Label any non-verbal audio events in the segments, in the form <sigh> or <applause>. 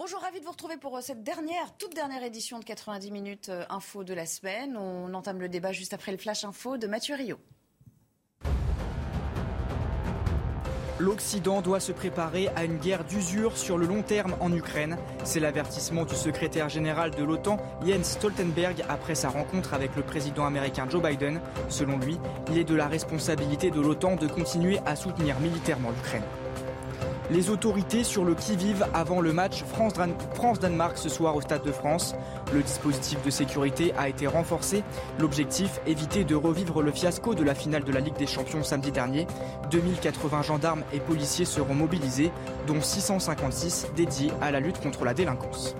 Bonjour, ravi de vous retrouver pour euh, cette dernière, toute dernière édition de 90 minutes euh, info de la semaine. On entame le débat juste après le flash info de Mathieu Rio. L'Occident doit se préparer à une guerre d'usure sur le long terme en Ukraine. C'est l'avertissement du secrétaire général de l'OTAN, Jens Stoltenberg, après sa rencontre avec le président américain Joe Biden. Selon lui, il est de la responsabilité de l'OTAN de continuer à soutenir militairement l'Ukraine. Les autorités sur le qui-vive avant le match France-Danemark ce soir au Stade de France. Le dispositif de sécurité a été renforcé. L'objectif, éviter de revivre le fiasco de la finale de la Ligue des Champions samedi dernier. 2080 gendarmes et policiers seront mobilisés, dont 656 dédiés à la lutte contre la délinquance.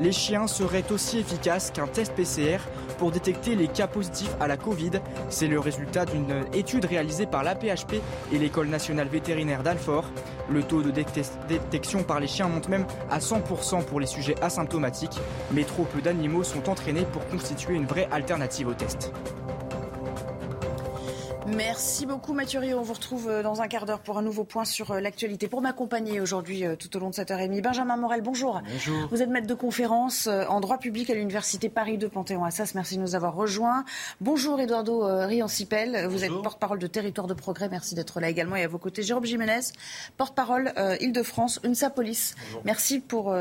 Les chiens seraient aussi efficaces qu'un test PCR pour détecter les cas positifs à la Covid. C'est le résultat d'une étude réalisée par l'APHP et l'École nationale vétérinaire d'Alfort. Le taux de détection par les chiens monte même à 100% pour les sujets asymptomatiques, mais trop peu d'animaux sont entraînés pour constituer une vraie alternative au test. Merci beaucoup Mathieu Rio. On vous retrouve euh, dans un quart d'heure pour un nouveau point sur euh, l'actualité. Pour m'accompagner aujourd'hui euh, tout au long de cette heure et demie, Benjamin Morel, bonjour. Bonjour. Vous êtes maître de conférence en droit public à l'Université Paris 2 Panthéon-Assas. Merci de nous avoir rejoints. Bonjour Eduardo Riancipel. Vous êtes porte-parole de Territoire de Progrès. Merci d'être là également. Et à vos côtés, Jérôme Jiménez, porte-parole Île-de-France, UNSA Police. Merci pour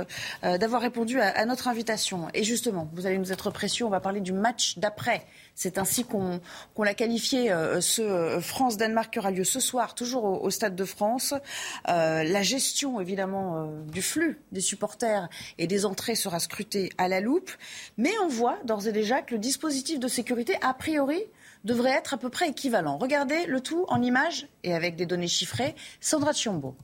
d'avoir répondu à, notre invitation. Et justement, vous allez nous être précieux. On va parler du match d'après c'est ainsi qu'on l'a qualifié, euh, ce euh, France-Danemark qui aura lieu ce soir, toujours au, Stade de France. Euh, la gestion, évidemment, du flux des supporters et des entrées sera scrutée à la loupe. Mais on voit d'ores et déjà que le dispositif de sécurité, a priori, devrait être à peu près équivalent. Regardez le tout en images et avec des données chiffrées. Sandra Chiombo.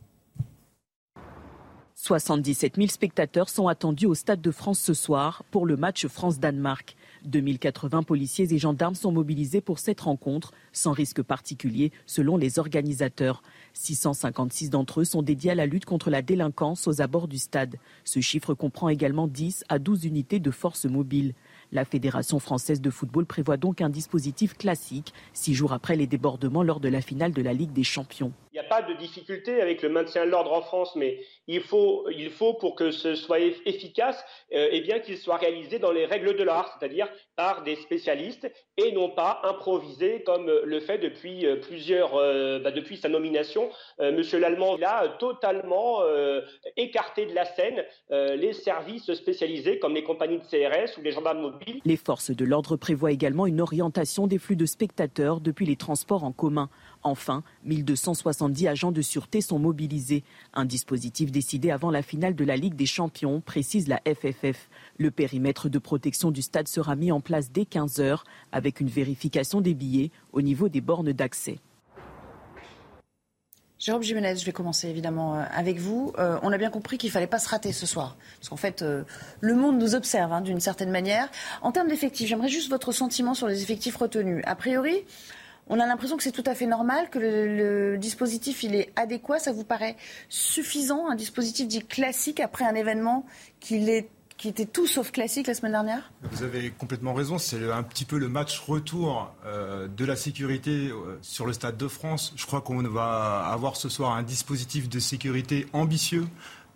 77 000 spectateurs sont attendus au Stade de France ce soir pour le match France-Danemark. 2080 policiers et gendarmes sont mobilisés pour cette rencontre, sans risque particulier selon les organisateurs. 656 d'entre eux sont dédiés à la lutte contre la délinquance aux abords du stade. Ce chiffre comprend également 10 à 12 unités de forces mobiles. La Fédération française de football prévoit donc un dispositif classique, six jours après les débordements lors de la finale de la Ligue des Champions. Il n'y a pas de difficulté avec le maintien de l'ordre en France, mais il faut, il faut pour que ce soit efficace, euh, eh bien qu'il soit réalisé dans les règles de l'art, c'est-à-dire par des spécialistes et non pas improvisé comme le fait depuis euh, plusieurs, euh, bah, depuis sa nomination. Monsieur Lallemand a totalement écarté de la scène les services spécialisés comme les compagnies de CRS ou les gendarmes mobiles. Les forces de l'ordre prévoient également une orientation des flux de spectateurs depuis les transports en commun. Enfin, 1270 agents de sûreté sont mobilisés. Un dispositif décidé avant la finale de la Ligue des Champions, précise la FFF. Le périmètre de protection du stade sera mis en place dès 15 heures avec une vérification des billets au niveau des bornes d'accès. Jérôme Jiménez, je vais commencer évidemment euh, avec vous. Euh, on a bien compris qu'il ne fallait pas se rater ce soir. Parce qu'en fait, euh, le monde nous observe hein, d'une certaine manière. En termes d'effectifs, j'aimerais juste votre sentiment sur les effectifs retenus. A priori, on a l'impression que c'est tout à fait normal, que le, dispositif il est adéquat. Ça vous paraît suffisant, un dispositif dit classique après un événement qui, était tout sauf classique la semaine dernière? Vous avez complètement raison. C'est un petit peu le match retour euh, de la sécurité euh, sur le Stade de France. Je crois qu'on va avoir ce soir un dispositif de sécurité ambitieux.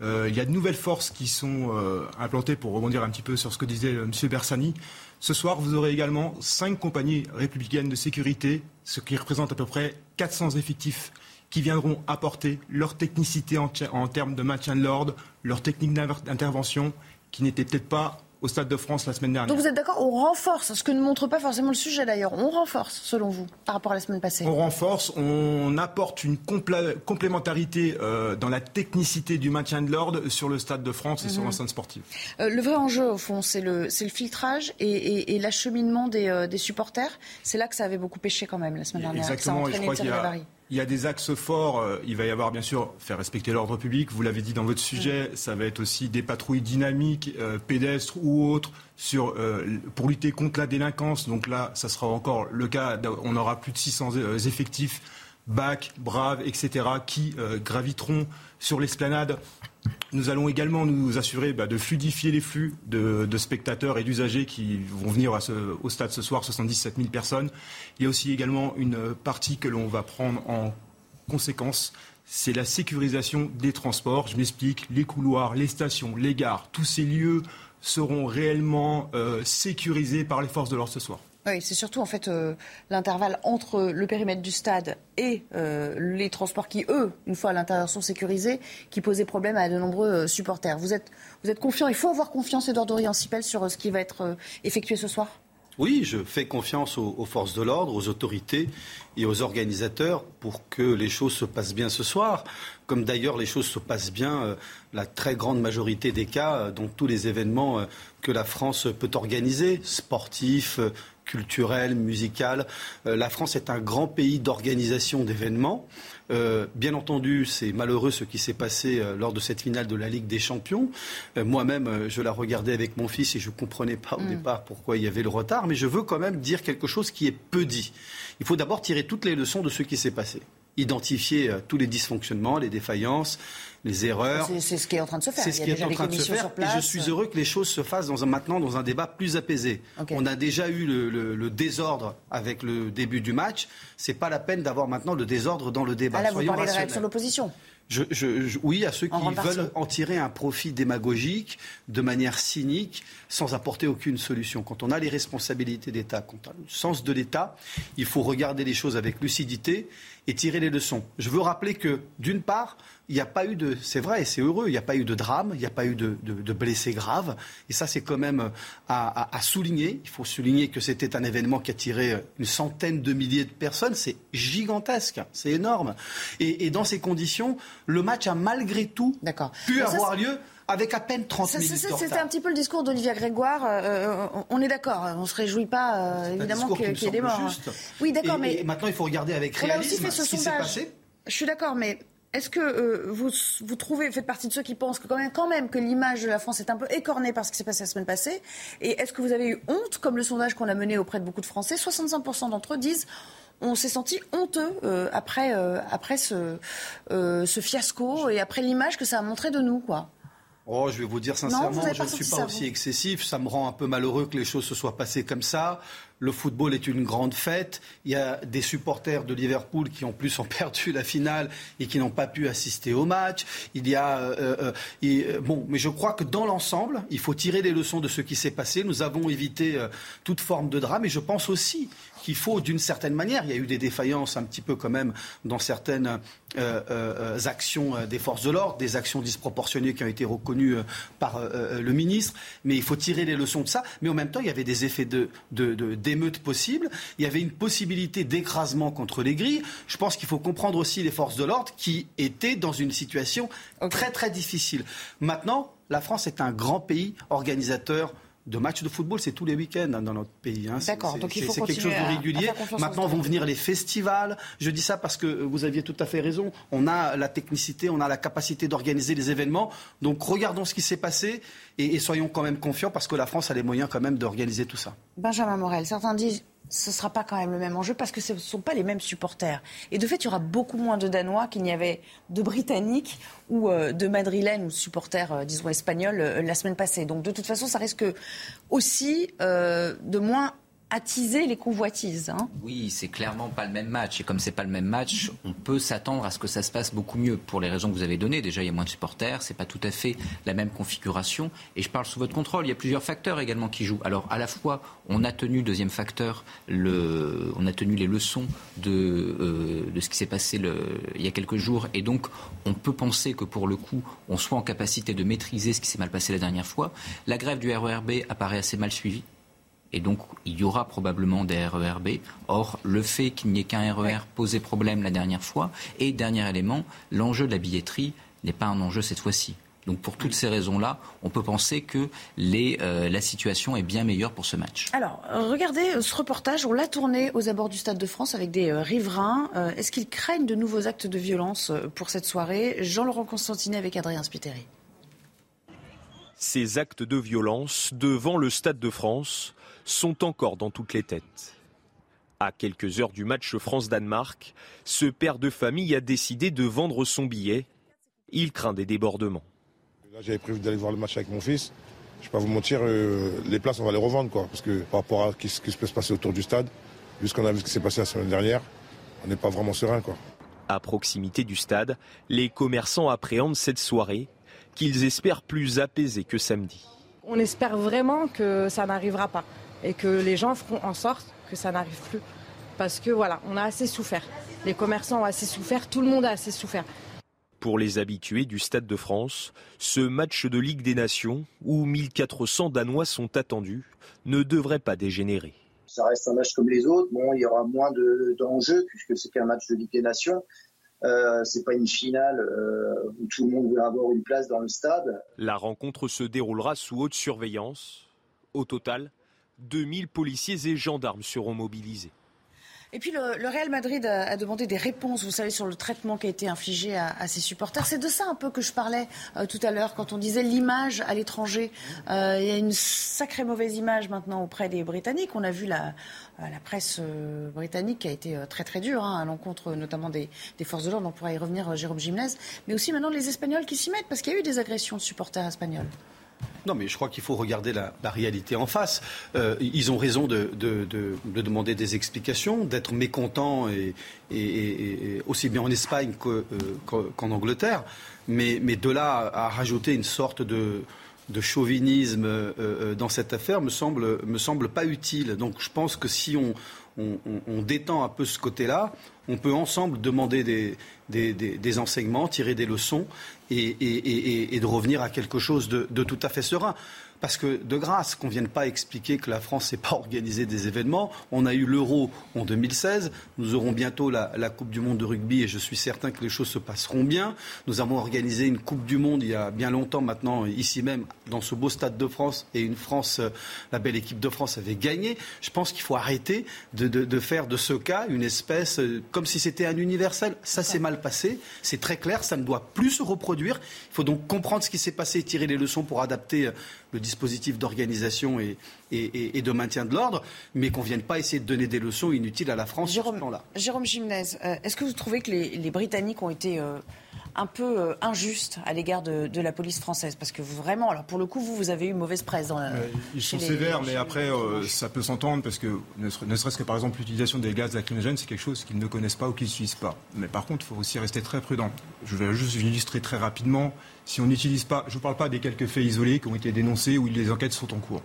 Euh, il y a de nouvelles forces qui sont implantées pour rebondir un petit peu sur ce que disait M. Bersani. Ce soir, vous aurez également cinq compagnies républicaines de sécurité, ce qui représente à peu près 400 effectifs qui viendront apporter leur technicité en, termes de maintien de l'ordre, leur technique d'intervention, qui n'était peut-être pas au Stade de France la semaine dernière. Donc vous êtes d'accord, on renforce, ce que ne montre pas forcément le sujet d'ailleurs, on renforce selon vous par rapport à la semaine passée On renforce, on apporte une complémentarité euh, dans la technicité du maintien de l'ordre sur le Stade de France et sur mhm. l'enceinte sportive. Euh, le vrai enjeu au fond, c'est le, le, filtrage et, l'acheminement des, euh, des, supporters. C'est là que ça avait beaucoup pêché quand même la semaine dernière. Exactement, ça je crois qu'il y a il y a des axes forts. Euh, il va y avoir bien sûr faire respecter l'ordre public. Vous l'avez dit dans votre sujet, ça va être aussi des patrouilles dynamiques, euh, pédestres ou autres, sur, euh, pour lutter contre la délinquance. Donc là, ça sera encore le cas. On aura plus de 600 effectifs, BAC, Braves, etc., qui graviteront sur l'esplanade. Nous allons également nous assurer bah, de fluidifier les flux de, spectateurs et d'usagers qui vont venir au stade ce soir, 77 000 personnes. Il y a aussi également une partie que l'on va prendre en conséquence, c'est la sécurisation des transports. Je m'explique, les couloirs, les stations, les gares, tous ces lieux seront réellement euh, sécurisés par les forces de l'ordre ce soir. Oui, c'est surtout en fait euh, l'intervalle entre le périmètre du stade et euh, les transports qui, eux, une fois à l'intérieur, sont sécurisés, qui posaient problème à de nombreux euh, supporters. Vous êtes, vous êtes confiant Il faut avoir confiance, Edouard Dorian-Sipel, sur ce qui va être effectué ce soir? Oui, je fais confiance aux, forces de l'ordre, aux autorités et aux organisateurs pour que les choses se passent bien ce soir, comme d'ailleurs les choses se passent bien la très grande majorité des cas dans tous les événements que la France peut organiser, sportifs, culturelle, musicale. Euh, la France est un grand pays d'organisation d'événements. Euh, bien entendu, c'est malheureux ce qui s'est passé euh, lors de cette finale de la Ligue des Champions. Moi-même, je la regardais avec mon fils et je ne comprenais pas au mm. départ pourquoi il y avait le retard. Mais je veux quand même dire quelque chose qui est peu dit. Il faut d'abord tirer toutes les leçons de ce qui s'est passé identifier tous les dysfonctionnements, les défaillances, les erreurs. C'est ce qui est en train de se faire. C'est ce qui est en train de se faire. Et je suis heureux que les choses se fassent dans un, maintenant dans un débat plus apaisé. On a déjà eu le, désordre avec le début du match. C'est pas la peine d'avoir maintenant le désordre dans le débat. Ah là, vous parlez de réaction de l'opposition. oui, à ceux qui veulent en tirer un profit démagogique de manière cynique, sans apporter aucune solution. Quand on a les responsabilités d'État, quand on a le sens de l'État, il faut regarder les choses avec lucidité et tirer les leçons. Je veux rappeler que, d'une part, il n'y a pas eu de, c'est vrai, et c'est heureux, il n'y a pas eu de drame, il n'y a pas eu de, blessés graves. Et ça, c'est quand même à, souligner. Il faut souligner que c'était un événement qui a tiré une centaine de milliers de personnes. C'est gigantesque, c'est énorme. Et, dans ces conditions, le match a malgré tout pu avoir lieu avec à peine 30 minutes C'était un petit peu le discours d'Olivia Grégoire. Euh, euh, on est d'accord, on ne se réjouit pas euh, évidemment qu'il y ait des morts. Hein. Oui, d'accord, mais maintenant il faut regarder avec réalisme ce, qui s'est passé. Je suis d'accord, mais est-ce que euh, vous, vous trouvez, faites partie de ceux qui pensent que quand même, quand même que l'image de la France est un peu écornée par ce qui s'est passé la semaine passée Et est-ce que vous avez eu honte, comme le sondage qu'on a mené auprès de beaucoup de Français 65% d'entre eux disent on s'est senti honteux euh, après, euh, après ce, ce fiasco et après l'image que ça a montré de nous, quoi. Oh, je vais vous dire sincèrement, je ne suis pas aussi excessif. Ça me rend un peu malheureux que les choses se soient passées comme ça. Le football est une grande fête. Il y a des supporters de Liverpool qui en plus ont <laughs> perdu la finale et qui n'ont pas pu assister au match. Il y a euh, euh, euh, bon, mais je crois que dans l'ensemble, il faut tirer les leçons de ce qui s'est passé. Nous avons évité toute forme de drame et je pense aussi qu'il faut, d'une certaine manière, il y a eu des défaillances un petit peu quand même dans certaines euh, euh, actions euh, des forces de l'ordre, des actions disproportionnées qui ont été reconnues par le ministre, mais il faut tirer les leçons de ça. Mais en même temps, il y avait des effets de, d'émeute possibles, il y avait une possibilité d'écrasement contre les grilles. Je pense qu'il faut comprendre aussi les forces de l'ordre qui étaient dans une situation très très difficile. Maintenant, la France est un grand pays organisateur de matchs de football, c'est tous les week-ends hein, dans notre pays. Hein. D'accord, donc il faut C'est quelque chose de régulier. Maintenant vont venir les festivals. Je dis ça parce que vous aviez tout à fait raison. On a la technicité, on a la capacité d'organiser les événements. Donc regardons ce qui s'est passé et, et, soyons quand même confiants parce que la France a les moyens quand même d'organiser tout ça. Benjamin Morel, certains disent ce ne sera pas quand même le même enjeu parce que ce ne sont pas les mêmes supporters. Et de fait, il y aura beaucoup moins de Danois qu'il n'y avait de Britanniques ou euh, de Madrilènes ou supporters, euh, disons, espagnols euh, la semaine passée. Donc de toute façon, ça risque aussi de moins attiser les convoitises. Hein. Oui, c'est clairement pas le même match. Et comme c'est pas le même match, on peut s'attendre à ce que ça se passe beaucoup mieux pour les raisons que vous avez données. Déjà, il y a moins de supporters, c'est pas tout à fait la même configuration. Et je parle sous votre contrôle. Il y a plusieurs facteurs également qui jouent. Alors, à la fois, on a tenu, deuxième facteur, on a tenu les leçons de, euh, ce qui s'est passé il y a quelques jours. Et donc, on peut penser que pour le coup, on soit en capacité de maîtriser ce qui s'est mal passé la dernière fois. La grève du RERB apparaît assez mal suivie. Et donc, il y aura probablement des RERB. Or, le fait qu'il n'y ait qu'un RER posait problème la dernière fois. Et dernier élément, l'enjeu de la billetterie n'est pas un enjeu cette fois-ci. Donc pour toutes ces raisons-là, on peut penser que euh, la situation est bien meilleure pour ce match. Alors, regardez euh, ce reportage, on l'a tourné aux abords du Stade de France avec des euh, riverains. Est-ce qu'ils craignent de nouveaux actes de violence pour cette soirée? Jean-Laurent Constantinet avec Adrien Spiteri. Ces actes de violence devant le Stade de France sont encore dans toutes les têtes. À quelques heures du match France-Danemark, ce père de famille a décidé de vendre son billet. Il craint des débordements. J'avais prévu d'aller voir le match avec mon fils. Je ne vais pas vous mentir, euh, les places, on va les revendre. Quoi, parce que par rapport à ce qui peut se passer autour du stade, vu ce qu'on a vu ce qui s'est passé la semaine dernière, on n'est pas vraiment serein. Quoi. À proximité du stade, les commerçants appréhendent cette soirée qu'ils espèrent plus apaisée que samedi. On espère vraiment que ça n'arrivera pas et que les gens feront en sorte que ça n'arrive plus. Parce que voilà, on a assez souffert. Les commerçants ont assez souffert, tout le monde a assez souffert. Pour les habitués du Stade de France, ce match de Ligue des Nations, où 1400 Danois sont attendus, ne devrait pas dégénérer. Ça reste un match comme les autres. Bon, il y aura moins d'enjeux puisque c'est qu'un match de Ligue des Nations. Euh, c'est pas une finale euh, où tout le monde veut avoir une place dans le stade. La rencontre se déroulera sous haute surveillance. Au total, 2000 policiers et gendarmes seront mobilisés. Et puis le, Real Madrid a, demandé des réponses, vous savez, sur le traitement qui a été infligé à, ses supporters. C'est de ça un peu que je parlais euh, tout à l'heure quand on disait l'image à l'étranger. Euh, il y a une sacrée mauvaise image maintenant auprès des Britanniques. On a vu la, euh, presse britannique qui a été très très dure hein, à l'encontre notamment des, forces de l'ordre. On pourra y revenir, Jérôme Gimnez. Mais aussi maintenant les Espagnols qui s'y mettent parce qu'il y a eu des agressions de supporters espagnols. Non, mais je crois qu'il faut regarder la, réalité en face. Euh, ils ont raison de, demander des explications, d'être mécontents, et, aussi bien en Espagne euh, qu'en Angleterre. Mais, de là à rajouter une sorte de, chauvinisme euh, dans cette affaire me semble, me semble pas utile. Donc je pense que si on, on, détend un peu ce côté-là, on peut ensemble demander des, des, enseignements, tirer des leçons et, de revenir à quelque chose de tout à fait serein. Parce que, de grâce, qu'on ne vienne pas expliquer que la France n'ait pas organisé des événements. On a eu l'Euro en 2016. Nous aurons bientôt la, Coupe du Monde de rugby et je suis certain que les choses se passeront bien. Nous avons organisé une Coupe du Monde il y a bien longtemps maintenant, ici même, dans ce beau stade de France. Et une France, euh, la belle équipe de France avait gagné. Je pense qu'il faut arrêter de, faire de ce cas une espèce, euh, comme si c'était un universel. Ça s'est mal passé. C'est très clair. Ça ne doit plus se reproduire. Il faut donc comprendre ce qui s'est passé et tirer les leçons pour adapter euh, le dispositif d'organisation et, et, de maintien de l'ordre, mais qu'on ne vienne pas essayer de donner des leçons inutiles à la France Jérôme, sur ce plan-là. Jérôme Gimnez, euh, est-ce que vous trouvez que les, Britanniques ont été euh, un peu euh, injuste à l'égard de, la police française Parce que vraiment, alors pour le coup, vous, vous avez eu mauvaise presse. Dans ils sont sévères, mais après, euh, ça peut s'entendre parce que ne, serait-ce que par exemple l'utilisation des gaz lacrymogènes, c'est quelque chose qu'ils ne connaissent pas ou qu'ils ne suivent pas. Mais par contre, il faut aussi rester très prudent. Je vais juste illustrer très rapidement. Si on n'utilise pas, je ne parle pas des quelques faits isolés qui ont été dénoncés où les enquêtes sont en cours.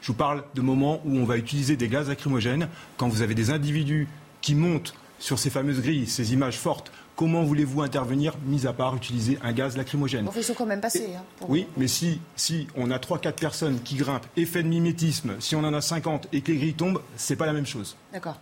Je vous parle de moments où on va utiliser des gaz lacrymogènes quand vous avez des individus qui montent sur ces fameuses grilles, ces images fortes Comment voulez-vous intervenir, mis à part utiliser un gaz lacrymogène Ils sont quand même passés. Hein, oui, mais si, si on a 3-4 personnes qui grimpent, effet de mimétisme, si on en a 50 et que les grilles tombent, c'est pas la même chose. D'accord.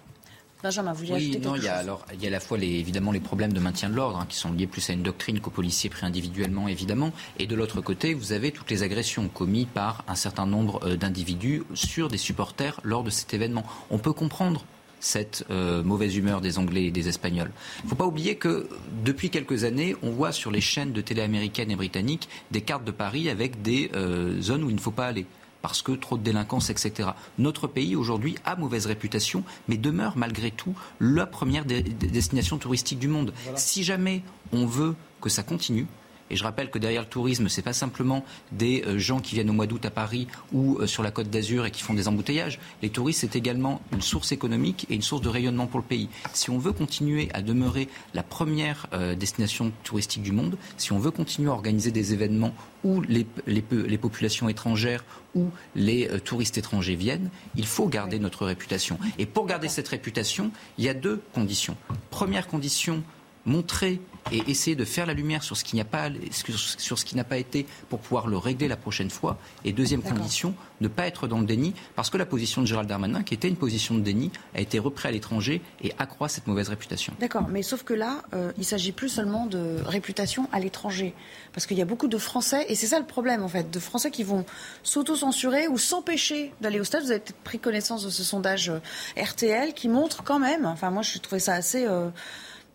Benjamin, vous oui, non, il y a alors il y a à la fois les, évidemment les problèmes de maintien de l'ordre hein, qui sont liés plus à une doctrine qu'aux policiers pris individuellement évidemment, et de l'autre côté vous avez toutes les agressions commises par un certain nombre euh, d'individus sur des supporters lors de cet événement. On peut comprendre cette euh, mauvaise humeur des Anglais et des Espagnols. Il ne faut pas oublier que depuis quelques années, on voit sur les chaînes de télé américaines et britanniques des cartes de Paris avec des euh, zones où il ne faut pas aller parce que trop de délinquance, etc. Notre pays aujourd'hui a mauvaise réputation, mais demeure malgré tout la première destination touristique du monde. Si jamais on veut que ça continue, et je rappelle que derrière le tourisme, ce n'est pas simplement des euh, gens qui viennent au mois d'août à Paris ou euh, sur la côte d'Azur et qui font des embouteillages. Les touristes, c'est également une source économique et une source de rayonnement pour le pays. Si on veut continuer à demeurer la première euh, destination touristique du monde, si on veut continuer à organiser des événements où les, les, populations étrangères ou les touristes étrangers viennent, il faut garder notre réputation. Et pour garder cette réputation, il y a deux conditions. Première condition, montrer et essayer de faire la lumière sur ce qui n'a pas, sur ce qui n'a pas été pour pouvoir le régler la prochaine fois. Et deuxième condition, ne pas être dans le déni, parce que la position de Gérald Darmanin, qui était une position de déni, a été reprise à l'étranger et accroît cette mauvaise réputation. D'accord, mais sauf que là, euh, il s'agit plus seulement de réputation à l'étranger, parce qu'il y a beaucoup de Français, et c'est ça le problème en fait, de Français qui vont s'auto-censurer ou s'empêcher d'aller au stade. Vous avez peut-être pris connaissance de ce sondage euh, RTL qui montre quand même, enfin moi je trouvais ça assez... Euh,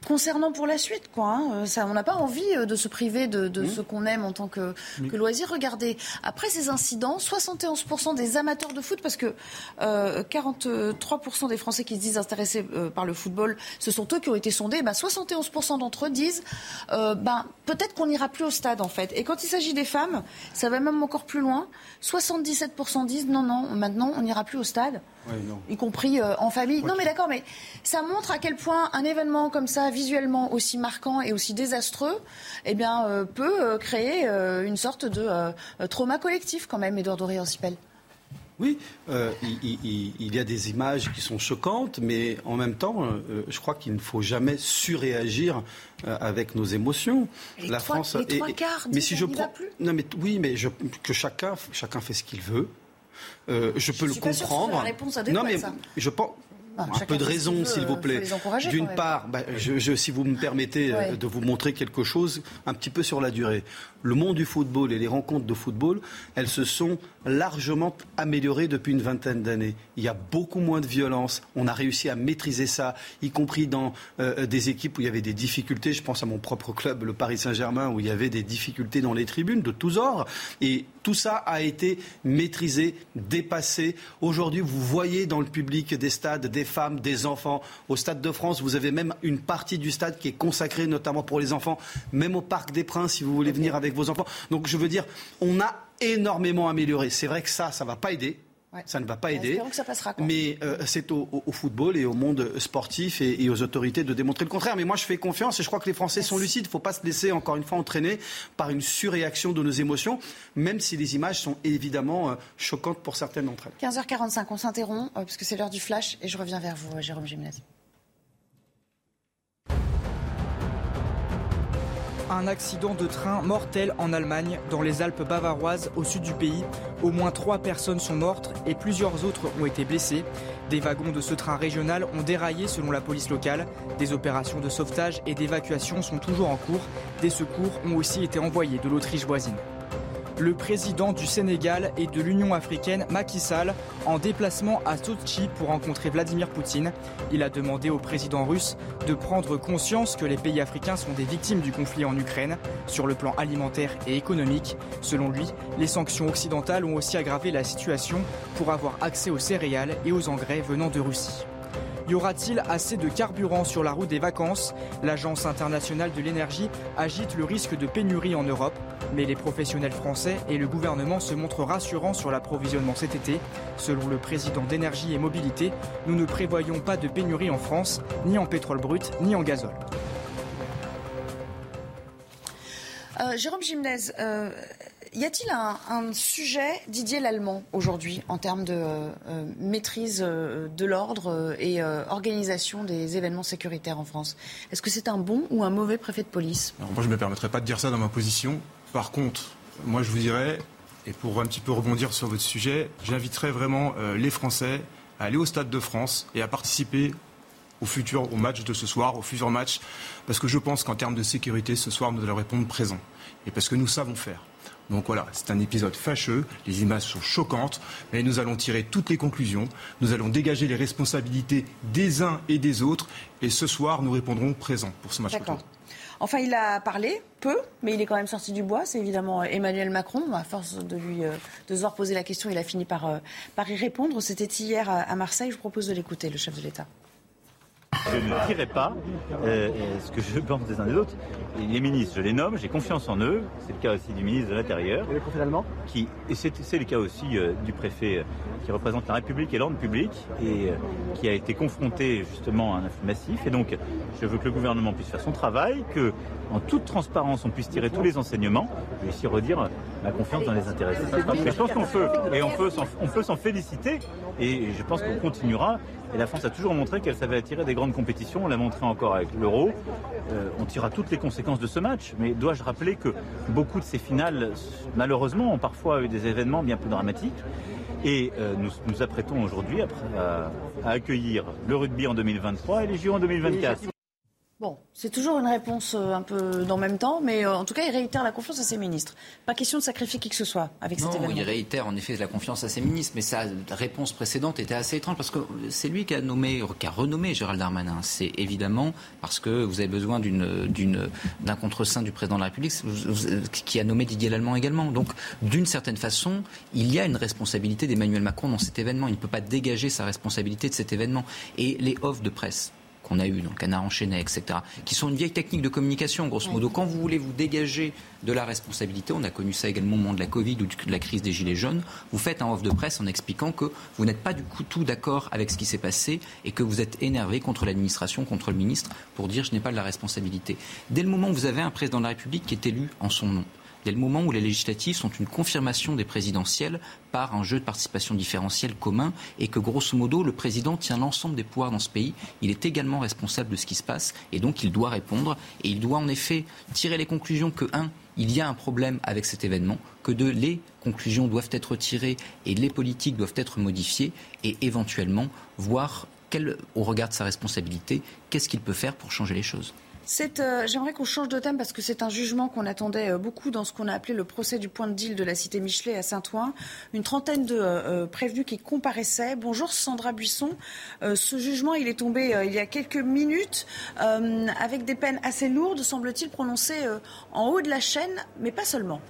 concernant pour la suite, quoi. Hein. Euh, ça, on n'a pas envie euh, de se priver de, mmh. ce qu'on aime en tant que, loisir. Regardez, après ces incidents, 71% des amateurs de foot, parce que 43% euh, des Français qui se disent intéressés par le football, ce sont eux qui ont été sondés. 71% bah, d'entre eux disent, ben, peut-être qu'on n'ira plus au stade, en fait. Et quand il s'agit des femmes, ça va même encore plus loin. 77% disent, non, non, maintenant, on n'ira plus au stade y compris euh, en famille. Non, mais d'accord, mais ça montre à quel point un événement comme ça, visuellement aussi marquant et aussi désastreux, eh bien, euh, peut euh, créer une sorte de trauma collectif quand même, Edouard doré Sipel. Oui, il, y a des images qui sont choquantes, mais en même temps, je crois qu'il ne faut jamais surréagir avec nos émotions. la France, les trois quarts, mais si je prends, non mais oui, mais que chacun, chacun fait ce qu'il veut. Euh, je peux le comprendre. non, mais je pense. Ah, un peu de raison, s'il vous plaît. D'une part, bah, je, si vous me permettez euh, de vous montrer quelque chose un petit peu sur la durée. Le monde du football et les rencontres de football, elles se sont largement améliorées depuis une vingtaine d'années. Il y a beaucoup moins de violence. On a réussi à maîtriser ça, y compris dans euh, des équipes où il y avait des difficultés. Je pense à mon propre club, le Paris Saint-Germain, où il y avait des difficultés dans les tribunes de tous ordres. Et tout ça a été maîtrisé, dépassé. Aujourd'hui, vous voyez dans le public des stades des femmes, des enfants. Au Stade de France, vous avez même une partie du stade qui est consacrée notamment pour les enfants, même au Parc des Princes, si vous voulez venir avec vos enfants. Donc je veux dire, on a énormément amélioré. C'est vrai que ça, ça ne va pas aider. Ça ne va pas aider. Que ça passera, mais euh, c'est au, football et au monde sportif et, aux autorités de démontrer le contraire. Mais moi, je fais confiance et je crois que les Français sont lucides. Il ne faut pas se laisser, encore une fois, entraîner par une surréaction de nos émotions, même si les images sont évidemment euh, choquantes pour certaines d'entre elles. 15h45, on s'interrompt, euh, parce que c'est l'heure du flash, et je reviens vers vous, Jérôme Gimnez. Un accident de train mortel en Allemagne, dans les Alpes bavaroises, au sud du pays. Au moins trois personnes sont mortes et plusieurs autres ont été blessées. Des wagons de ce train régional ont déraillé selon la police locale. Des opérations de sauvetage et d'évacuation sont toujours en cours. Des secours ont aussi été envoyés de l'Autriche voisine le président du Sénégal et de l'Union africaine Macky Sall en déplacement à Sochi pour rencontrer Vladimir Poutine. Il a demandé au président russe de prendre conscience que les pays africains sont des victimes du conflit en Ukraine sur le plan alimentaire et économique. Selon lui, les sanctions occidentales ont aussi aggravé la situation pour avoir accès aux céréales et aux engrais venant de Russie. Y aura-t-il assez de carburant sur la route des vacances? L'Agence internationale de l'énergie agite le risque de pénurie en Europe, mais les professionnels français et le gouvernement se montrent rassurants sur l'approvisionnement cet été. Selon le président d'énergie et mobilité, nous ne prévoyons pas de pénurie en France, ni en pétrole brut, ni en gazole. Euh, Jérôme Gimnez, euh, y a-t-il un, sujet, Didier Lallemand, aujourd'hui, en termes de euh, maîtrise de l'ordre et organisation des événements sécuritaires en France? Est-ce que c'est un bon ou un mauvais préfet de police? Moi, je ne me permettrai pas de dire ça dans ma position. Par contre, moi, je vous dirais, et pour un petit peu rebondir sur votre sujet, j'inviterais vraiment les Français à aller au Stade de France et à participer au futur, au match de ce soir, au futur match, parce que je pense qu'en termes de sécurité, ce soir, nous allons répondre présent. Et parce que nous savons faire. Donc voilà, c'est un épisode fâcheux, les images sont choquantes, mais nous allons tirer toutes les conclusions, nous allons dégager les responsabilités des uns et des autres, et ce soir, nous répondrons présent pour ce match. Enfin, il a parlé peu, mais il est quand même sorti du bois. C'est évidemment Emmanuel Macron. À force de lui euh, de se poser la question, il a fini par, euh, par y répondre. C'était hier à Marseille. Je vous propose de l'écouter, le chef de l'État. Je ne dirai pas euh, ce que je pense des uns des autres. Les ministres, je les nomme, j'ai confiance en eux. C'est le cas aussi du ministre de l'Intérieur. Et le préfet allemand qui, Et c'est le cas aussi euh, du préfet euh, qui représente la République et l'ordre public et qui a été confronté justement à un afflux massif. Et donc, je veux que le gouvernement puisse faire son travail, que en toute transparence, on puisse tirer tous les enseignements. Je vais ici redire la confiance dans les intéressés. je pense qu'on peut, et on peut, on peut s'en féliciter, et je pense qu'on continuera. Et la France a toujours montré qu'elle savait attirer des grandes compétitions. On l'a montré encore avec l'Euro. Euh, on tirera toutes les conséquences de ce match. Mais dois-je rappeler que beaucoup de ces finales, malheureusement, ont parfois eu des événements bien plus dramatiques. Et euh, nous nous apprêtons aujourd'hui à, à, accueillir le rugby en 2023 et les JO en 2024. Bon, c'est toujours une réponse euh, un peu dans le même temps, mais euh, en tout cas, il réitère la confiance à ses ministres. Pas question de sacrifier qui que ce soit avec cet événement. Il réitère en effet la confiance à ses ministres, mais sa réponse précédente était assez étrange parce que c'est lui qui a nommé, qui a renommé Gérald Darmanin. C'est évidemment parce que vous avez besoin d'un contre-saint du président de la République qui a nommé Didier Lallemand également. Donc, d'une certaine façon, il y a une responsabilité d'Emmanuel Macron dans cet événement. Il ne peut pas dégager sa responsabilité de cet événement. Et les offres de presse qu'on a eu le canard enchaîné, etc., qui sont une vieille technique de communication, grosso modo. Quand vous voulez vous dégager de la responsabilité, on a connu ça également au moment de la Covid ou de la crise des Gilets jaunes, vous faites un off de presse en expliquant que vous n'êtes pas du coup tout d'accord avec ce qui s'est passé et que vous êtes énervé contre l'administration, contre le ministre, pour dire je n'ai pas de la responsabilité. Dès le moment où vous avez un président de la République qui est élu en son nom, dès le moment où les législatives sont une confirmation des présidentielles par un jeu de participation différentielle commun et que grosso modo le président tient l'ensemble des pouvoirs dans ce pays, il est également responsable de ce qui se passe et donc il doit répondre et il doit en effet tirer les conclusions que un il y a un problème avec cet événement, que deux, les conclusions doivent être tirées et les politiques doivent être modifiées et éventuellement voir au regard de sa responsabilité, qu'est-ce qu'il peut faire pour changer les choses. Euh, j'aimerais qu'on change de thème parce que c'est un jugement qu'on attendait euh, beaucoup dans ce qu'on a appelé le procès du point de deal de la cité Michelet à Saint-Ouen. Une trentaine de euh, prévenus qui comparaissaient. Bonjour Sandra Buisson. ce jugement, est tombé il y a quelques minutes avec des peines assez lourdes, semble-t-il, prononcées en haut de la chaîne, mais pas seulement.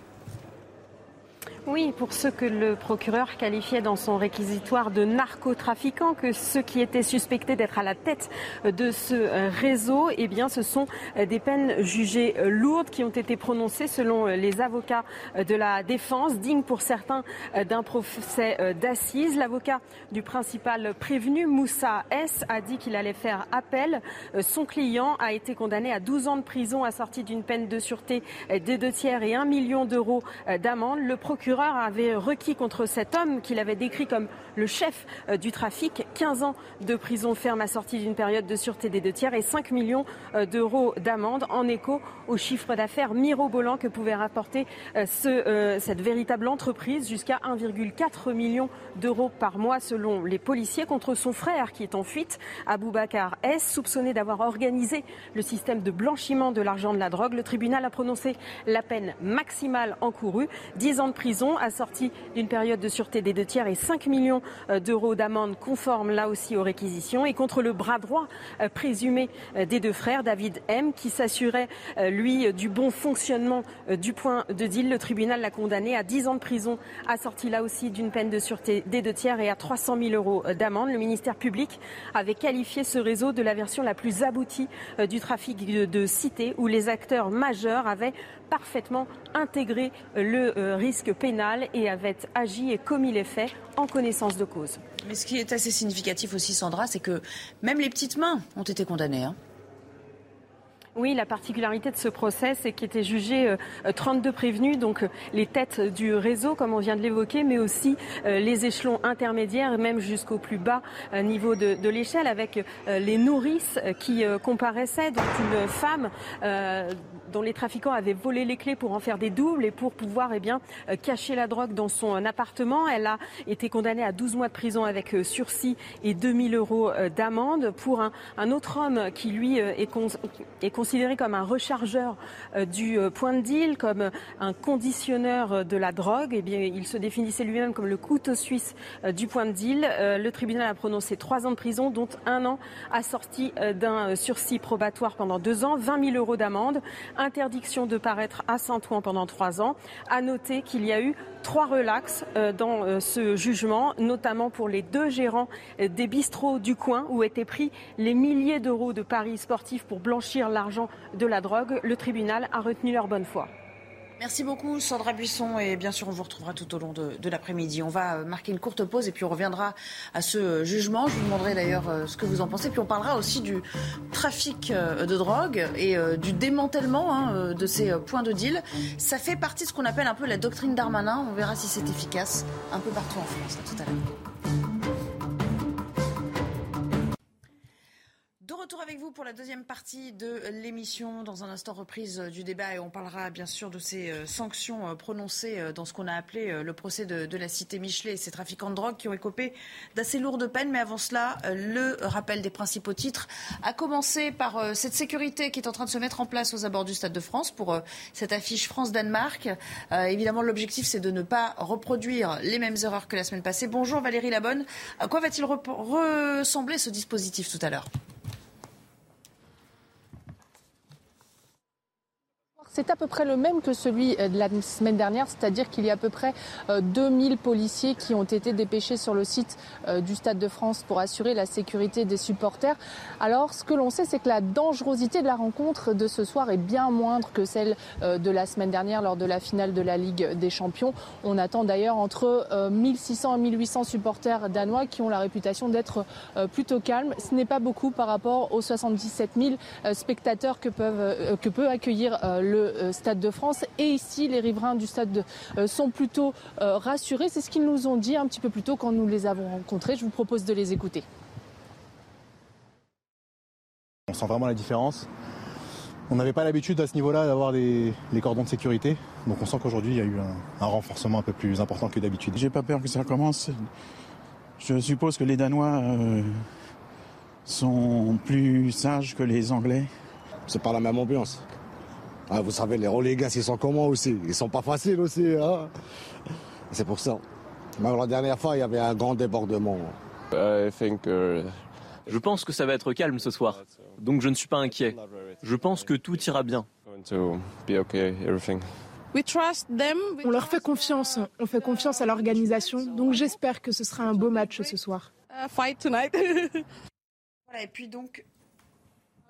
Oui, pour ceux que le procureur qualifiait dans son réquisitoire de narcotrafiquants, que ceux qui étaient suspectés d'être à la tête de ce réseau, eh bien, ce sont des peines jugées lourdes qui ont été prononcées selon les avocats de la défense, dignes pour certains d'un procès d'assises. L'avocat du principal prévenu, Moussa S, a dit qu'il allait faire appel. Son client a été condamné à 12 ans de prison assorti d'une peine de sûreté des deux tiers et un million d'euros d'amende. Le procureur avait requis contre cet homme qu'il avait décrit comme le chef euh, du trafic. 15 ans de prison ferme assortie d'une période de sûreté des deux tiers et 5 millions euh, d'euros d'amende. En écho au chiffre d'affaires mirobolant que pouvait rapporter euh, ce, cette véritable entreprise jusqu'à 1,4 million d'euros par mois selon les policiers contre son frère qui est en fuite, Aboubacar S, soupçonné d'avoir organisé le système de blanchiment de l'argent de la drogue. Le tribunal a prononcé la peine maximale encourue, 10 ans de prison assorti d'une période de sûreté des deux tiers et 5 millions euh, d'euros d'amende conforme là aussi aux réquisitions et contre le bras droit euh, présumé euh, des deux frères, David M, qui s'assurait, lui, du bon fonctionnement du point de deal. Le tribunal l'a condamné à 10 ans de prison, assorti là aussi d'une peine de sûreté des deux tiers et à 300 000 euros d'amende. Le ministère public avait qualifié ce réseau de la version la plus aboutie du trafic de, de cité où les acteurs majeurs avaient parfaitement intégré le risque pénal et avait agi et commis les faits en connaissance de cause. Mais ce qui est assez significatif aussi, Sandra, c'est que même les petites mains ont été condamnées. Hein. Oui, la particularité de ce procès, c'est qu'il était jugé 32 euh, prévenus, donc euh, les têtes du réseau, comme on vient de l'évoquer, mais aussi euh, les échelons intermédiaires, même jusqu'au plus bas niveau de, l'échelle, avec les nourrices qui comparaissaient, donc une femme dont les trafiquants avaient volé les clés pour en faire des doubles et pour pouvoir eh bien, cacher la drogue dans son appartement. Elle a été condamnée à 12 mois de prison avec sursis et 2000 euros d'amende. Pour un, autre homme qui, lui, est, est considéré comme un rechargeur euh, du euh, point de deal, comme un conditionneur de la drogue. Eh bien, il se définissait lui-même comme le couteau suisse euh, du point de deal. Le tribunal a prononcé trois ans de prison, dont un an assorti d'un sursis probatoire pendant deux ans, 20 000 euros d'amende, interdiction de paraître à Saint-Ouen pendant trois ans. À noter qu'il y a eu trois relax dans ce jugement, notamment pour les deux gérants des bistrots du coin où étaient pris les milliers d'euros de paris sportifs pour blanchir l'argent de la drogue. Le tribunal a retenu leur bonne foi. Merci beaucoup Sandra Buisson et bien sûr on vous retrouvera tout au long de, l'après-midi. On va marquer une courte pause et puis on reviendra à ce jugement. Je vous demanderai d'ailleurs euh, ce que vous en pensez. Puis on parlera aussi du trafic euh, de drogue et euh, du démantèlement hein, de ces points de deal. Ça fait partie de ce qu'on appelle un peu la doctrine d'Armanin. On verra si c'est efficace un peu partout en France. tout à l'heure. Retour avec vous pour la deuxième partie de l'émission. Dans un instant, reprise du débat et on parlera bien sûr de ces euh, sanctions euh, prononcées euh, dans ce qu'on a appelé le procès de, la cité Michelet et ces trafiquants de drogue qui ont écopé d'assez lourdes peines. Mais avant cela, le rappel des principaux titres, a commencé par cette sécurité qui est en train de se mettre en place aux abords du Stade de France pour cette affiche France-Danemark. évidemment, l'objectif, c'est de ne pas reproduire les mêmes erreurs que la semaine passée. Bonjour Valérie Labonne. À quoi va-t-il ressembler ce dispositif tout à l'heure? C'est à peu près le même que celui euh, de la semaine dernière, c'est-à-dire qu'il y a à peu près 2000 euh, policiers qui ont été dépêchés sur le site euh, du Stade de France pour assurer la sécurité des supporters. Alors, ce que l'on sait, c'est que la dangerosité de la rencontre de ce soir est bien moindre que celle de la semaine dernière lors de la finale de la Ligue des Champions. On attend d'ailleurs entre 1600 et 1800 supporters danois qui ont la réputation d'être plutôt calmes. Ce n'est pas beaucoup par rapport aux 77 000 spectateurs que, peuvent, que peut accueillir le euh, Stade de France. Et ici, les riverains du stade euh, sont plutôt euh, rassurés. C'est ce qu'ils nous ont dit un petit peu plus tôt quand nous les avons rencontrés. Je vous propose de les écouter. On sent vraiment la différence. On n'avait pas l'habitude à ce niveau-là d'avoir les, cordons de sécurité. Donc on sent qu'aujourd'hui, il y a eu un, renforcement un peu plus important que d'habitude. J'ai pas peur que ça commence. Je suppose que les Danois sont plus sages que les Anglais. C'est pas la même ambiance. Ah, vous savez, les relégats, ils sont comment aussi Ils sont pas faciles aussi. Hein C'est pour ça. Même la dernière fois, il y avait un grand débordement. Uh, je pense que ça va être calme ce soir. Donc je ne suis pas inquiet. Je pense que tout ira bien. On leur fait confiance. On fait confiance à l'organisation. Donc j'espère que ce sera un beau match ce soir. Uh, <laughs> voilà, et puis donc,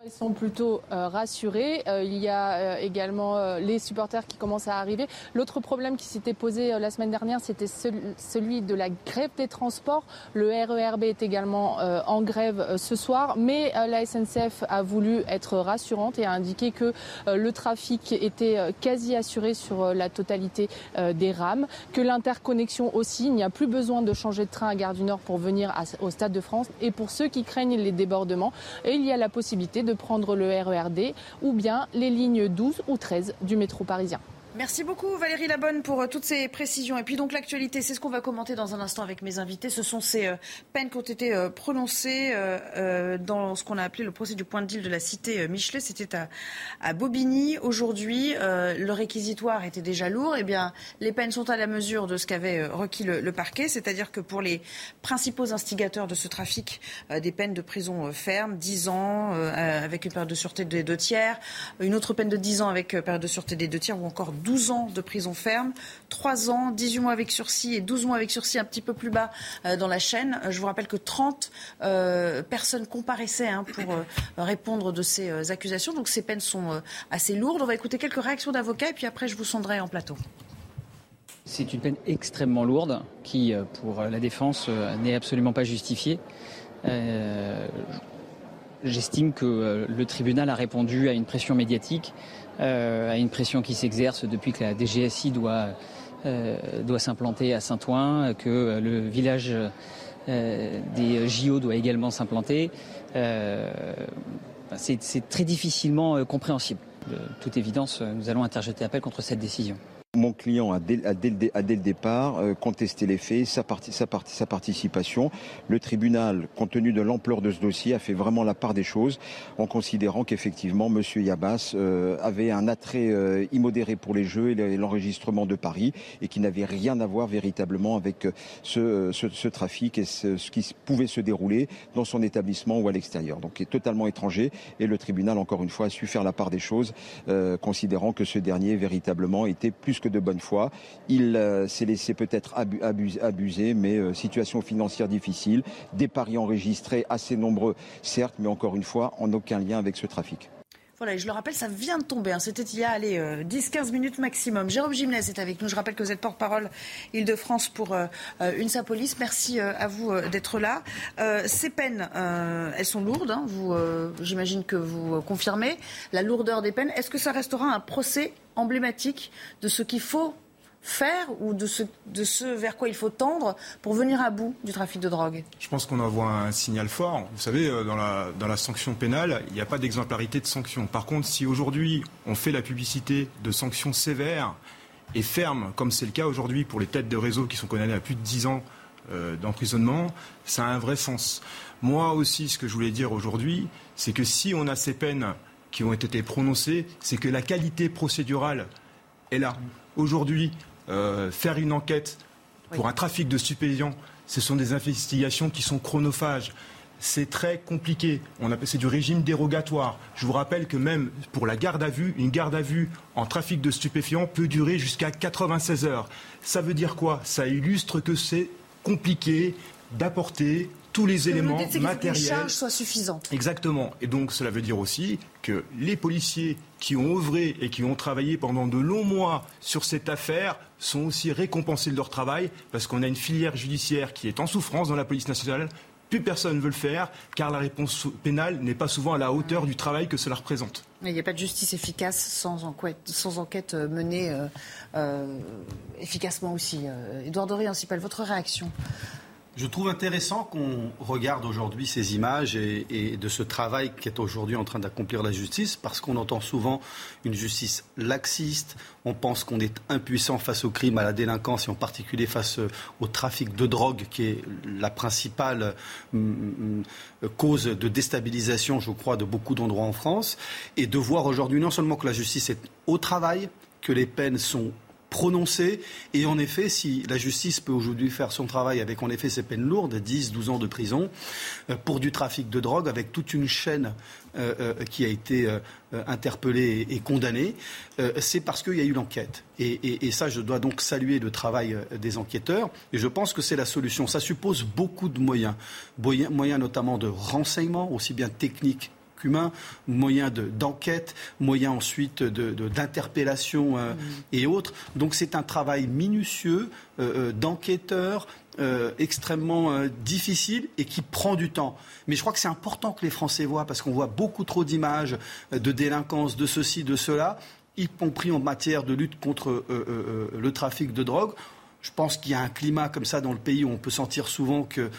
ils sont plutôt euh, rassurés. Euh, il y a euh, également les supporters qui commencent à arriver. L'autre problème qui s'était posé la semaine dernière, c'était celui de la grève des transports. Le RERB est également en grève ce soir, mais la SNCF a voulu être rassurante et a indiqué que le trafic était quasi assuré sur la totalité des rames, que l'interconnexion aussi, il n'y a plus besoin de changer de train à Gare du Nord pour venir au Stade de France. Et pour ceux qui craignent les débordements, il y a la possibilité de prendre le RERD ou bien les lignes 12 ou 13 du métro parisien. Merci beaucoup Valérie Labonne pour euh, toutes ces précisions. Et puis donc l'actualité, c'est ce qu'on va commenter dans un instant avec mes invités. Ce sont ces euh, peines qui ont été euh, prononcées dans ce qu'on a appelé le procès du point de deal de la cité Michelet. C'était à, Bobigny. Aujourd'hui, le réquisitoire était déjà lourd. Eh bien, les peines sont à la mesure de ce qu'avait requis le, parquet, c'est-à-dire que pour les principaux instigateurs de ce trafic, des peines de prison ferme, 10 ans avec une période de sûreté des deux tiers, une autre peine de 10 ans avec période de sûreté des deux tiers ou encore 12 ans de prison ferme, 3 ans, 18 mois avec sursis et 12 mois avec sursis un petit peu plus bas euh, dans la chaîne. Euh, je vous rappelle que 30 euh, personnes comparaissaient hein, pour répondre de ces accusations. Donc ces peines sont assez lourdes. On va écouter quelques réactions d'avocats et puis après je vous sonderai en plateau. C'est une peine extrêmement lourde qui, pour la défense, n'est absolument pas justifiée. J'estime que le tribunal a répondu à une pression médiatique à une pression qui s'exerce depuis que la DGSI doit, euh, doit s'implanter à Saint-Ouen, que le village euh, des JO doit également s'implanter. c'est très difficilement compréhensible. De toute évidence, nous allons interjeter appel contre cette décision. Mon client a dès, le départ euh, contesté les faits, sa, participation. Le tribunal, compte tenu de l'ampleur de ce dossier, a fait vraiment la part des choses en considérant qu'effectivement M. Yabas euh, avait un attrait euh, immodéré pour les jeux et l'enregistrement de Paris et qui n'avait rien à voir véritablement avec ce, trafic et ce, qui pouvait se dérouler dans son établissement ou à l'extérieur. Donc il est totalement étranger et le tribunal, encore une fois, a su faire la part des choses, considérant que ce dernier véritablement était plus que de bonne foi. Il euh, s'est laissé peut-être abuser, mais euh, situation financière difficile, des paris enregistrés assez nombreux, certes, mais encore une fois, en aucun lien avec ce trafic. Voilà, et je le rappelle, ça vient de tomber. Hein. C'était il y a 10-15 minutes maximum. Jérôme Gimnès est avec nous. Je rappelle que vous êtes porte-parole Île-de-France pour une Sapolis. Merci à vous d'être là. ces peines, elles sont lourdes. Hein. Vous, j'imagine que vous confirmez la lourdeur des peines. Est-ce que ça restera un procès emblématique de ce qu'il faut faire ou de ce, de ce vers quoi il faut tendre pour venir à bout du trafic de drogue Je pense qu'on envoie un signal fort. Vous savez, euh, dans la, sanction pénale, il n'y a pas d'exemplarité de sanctions. Par contre, si aujourd'hui on fait la publicité de sanctions sévères et fermes, comme c'est le cas aujourd'hui pour les têtes de réseau qui sont condamnées à plus de 10 ans euh, d'emprisonnement, ça a un vrai sens. Moi aussi, ce que je voulais dire aujourd'hui, c'est que si on a ces peines qui ont été prononcées, c'est que la qualité procédurale est là. Aujourd'hui, euh, faire une enquête pour un trafic de stupéfiants, ce sont des investigations qui sont chronophages. C'est très compliqué. On appelle c'est du régime dérogatoire. Je vous rappelle que même pour la garde à vue, une garde à vue en trafic de stupéfiants peut durer jusqu'à 96 heures. Ça veut dire quoi? Ça illustre que c'est compliqué d'apporter tous les éléments matériels. Que les charges soient suffisantes. Exactement. Et donc cela veut dire aussi que les policiers qui ont œuvré et qui ont travaillé pendant de longs mois sur cette affaire sont aussi récompensés de leur travail parce qu'on a une filière judiciaire qui est en souffrance dans la police nationale. Plus personne ne veut le faire car la réponse pénale n'est pas souvent à la hauteur du travail que cela représente. il n'y a pas de justice efficace sans enquête, sans enquête euh, menée euh, euh, efficacement aussi. Édouard Doré, Ancipel, votre réaction? Je trouve intéressant qu'on regarde aujourd'hui ces images et, de ce travail qui est aujourd'hui en train d'accomplir la justice, parce qu'on entend souvent une justice laxiste, on pense qu'on est impuissant face au crime, à la délinquance, et en particulier face au trafic de drogue, qui est la principale mm, mm, cause de déstabilisation, je crois, de beaucoup d'endroits en France, et de voir aujourd'hui non seulement que la justice est au travail, que les peines sont prononcé. Et en effet, si la justice peut aujourd'hui faire son travail avec en effet ces peines lourdes, 10, 12 ans de prison, euh, pour du trafic de drogue, avec toute une chaîne euh, euh, qui a été interpellée et condamnée, c'est parce qu'il y a eu l'enquête. Et, et, ça, je dois donc saluer le travail des enquêteurs. Et je pense que c'est la solution. Ça suppose beaucoup de moyens. Moyens notamment de renseignement, aussi bien techniques humain, moyen d'enquête, moyen ensuite d'interpellation de, euh, mm. et autres. Donc c'est un travail minutieux euh, euh, d'enquêteur. extrêmement difficile et qui prend du temps. Mais je crois que c'est important que les Français voient parce qu'on voit beaucoup trop d'images de délinquance, de ceci, de cela, y compris en matière de lutte contre le trafic de drogue. Je pense qu'il y a un climat comme ça dans le pays où on peut sentir souvent qu'il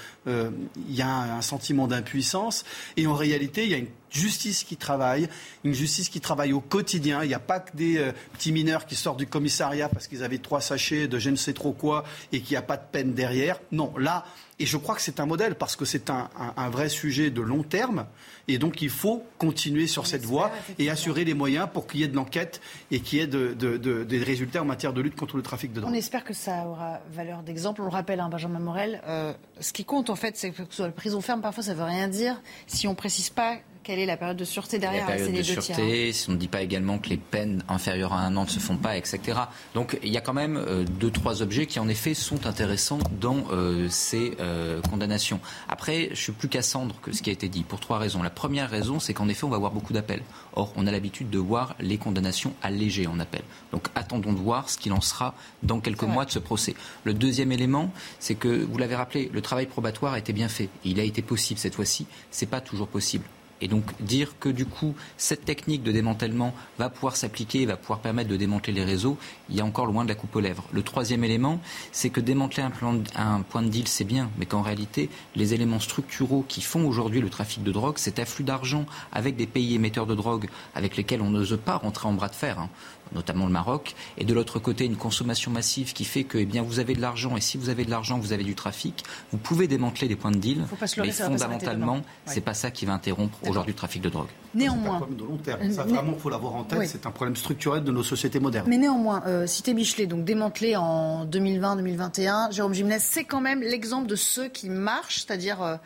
y a un sentiment d'impuissance. Et en réalité, il y a une justice qui travaille, une justice qui travaille au quotidien. Il n'y a pas que des euh, petits mineurs qui sortent du commissariat parce qu'ils avaient trois sachets de je ne sais trop quoi et qu'il n'y a pas de peine derrière. Non, là, et je crois que c'est un modèle parce que c'est un, vrai sujet de long terme. Et donc il faut continuer sur cette voie et assurer les moyens pour qu'il y ait de l'enquête et qu'il y ait des résultats en matière de lutte contre le trafic de drogue. On espère que ça aura valeur d'exemple. On le rappelle, hein, Benjamin Morel, euh, ce qui compte en fait, c'est que soit la prison ferme, parfois ça ne veut rien dire si on ne précise pas quelle est la période de sûreté derrière La période de sûreté, si on ne dit pas également que les peines inférieures à un an ne se font pas, etc. Donc il y a quand même euh, deux, trois objets qui en effet sont intéressants dans euh, ces euh, condamnations. Après, je suis plus Cassandre que ce qui a été dit, pour trois raisons. La première raison, c'est qu'en effet, on va avoir beaucoup d'appels. Or, on a l'habitude de voir les condamnations allégées en appel. Donc attendons de voir ce qu'il en sera dans quelques mois de ce procès. Le deuxième élément, c'est que, vous l'avez rappelé, le travail probatoire a été bien fait. Il a été possible cette fois-ci. C'est pas toujours possible. Et donc dire que du coup cette technique de démantèlement va pouvoir s'appliquer, va pouvoir permettre de démanteler les réseaux, il y a encore loin de la coupe aux lèvres. Le troisième élément, c'est que démanteler un, un, point de deal, c'est bien, mais qu'en réalité, les éléments structuraux qui font aujourd'hui le trafic de drogue, cet afflux d'argent avec des pays émetteurs de drogue avec lesquels on n'ose pas rentrer en bras de fer. Hein notamment le Maroc, et de l'autre côté une consommation massive qui fait que eh bien, vous avez de l'argent, et si vous avez de l'argent, vous avez du trafic, vous pouvez démanteler des points de deal, mais fondamentalement, c'est pas ça qui va interrompre aujourd'hui le trafic de drogue. Néanmoins, c'est un problème de long terme. Ça, vraiment, il faut l'avoir en tête. C'est un problème structurel de nos sociétés modernes. Mais néanmoins, euh, Cité Michelet, donc démantelé en 2020-2021, Jérôme Gimnès, c'est quand même l'exemple de ceux qui marchent, c'est-à-dire euh,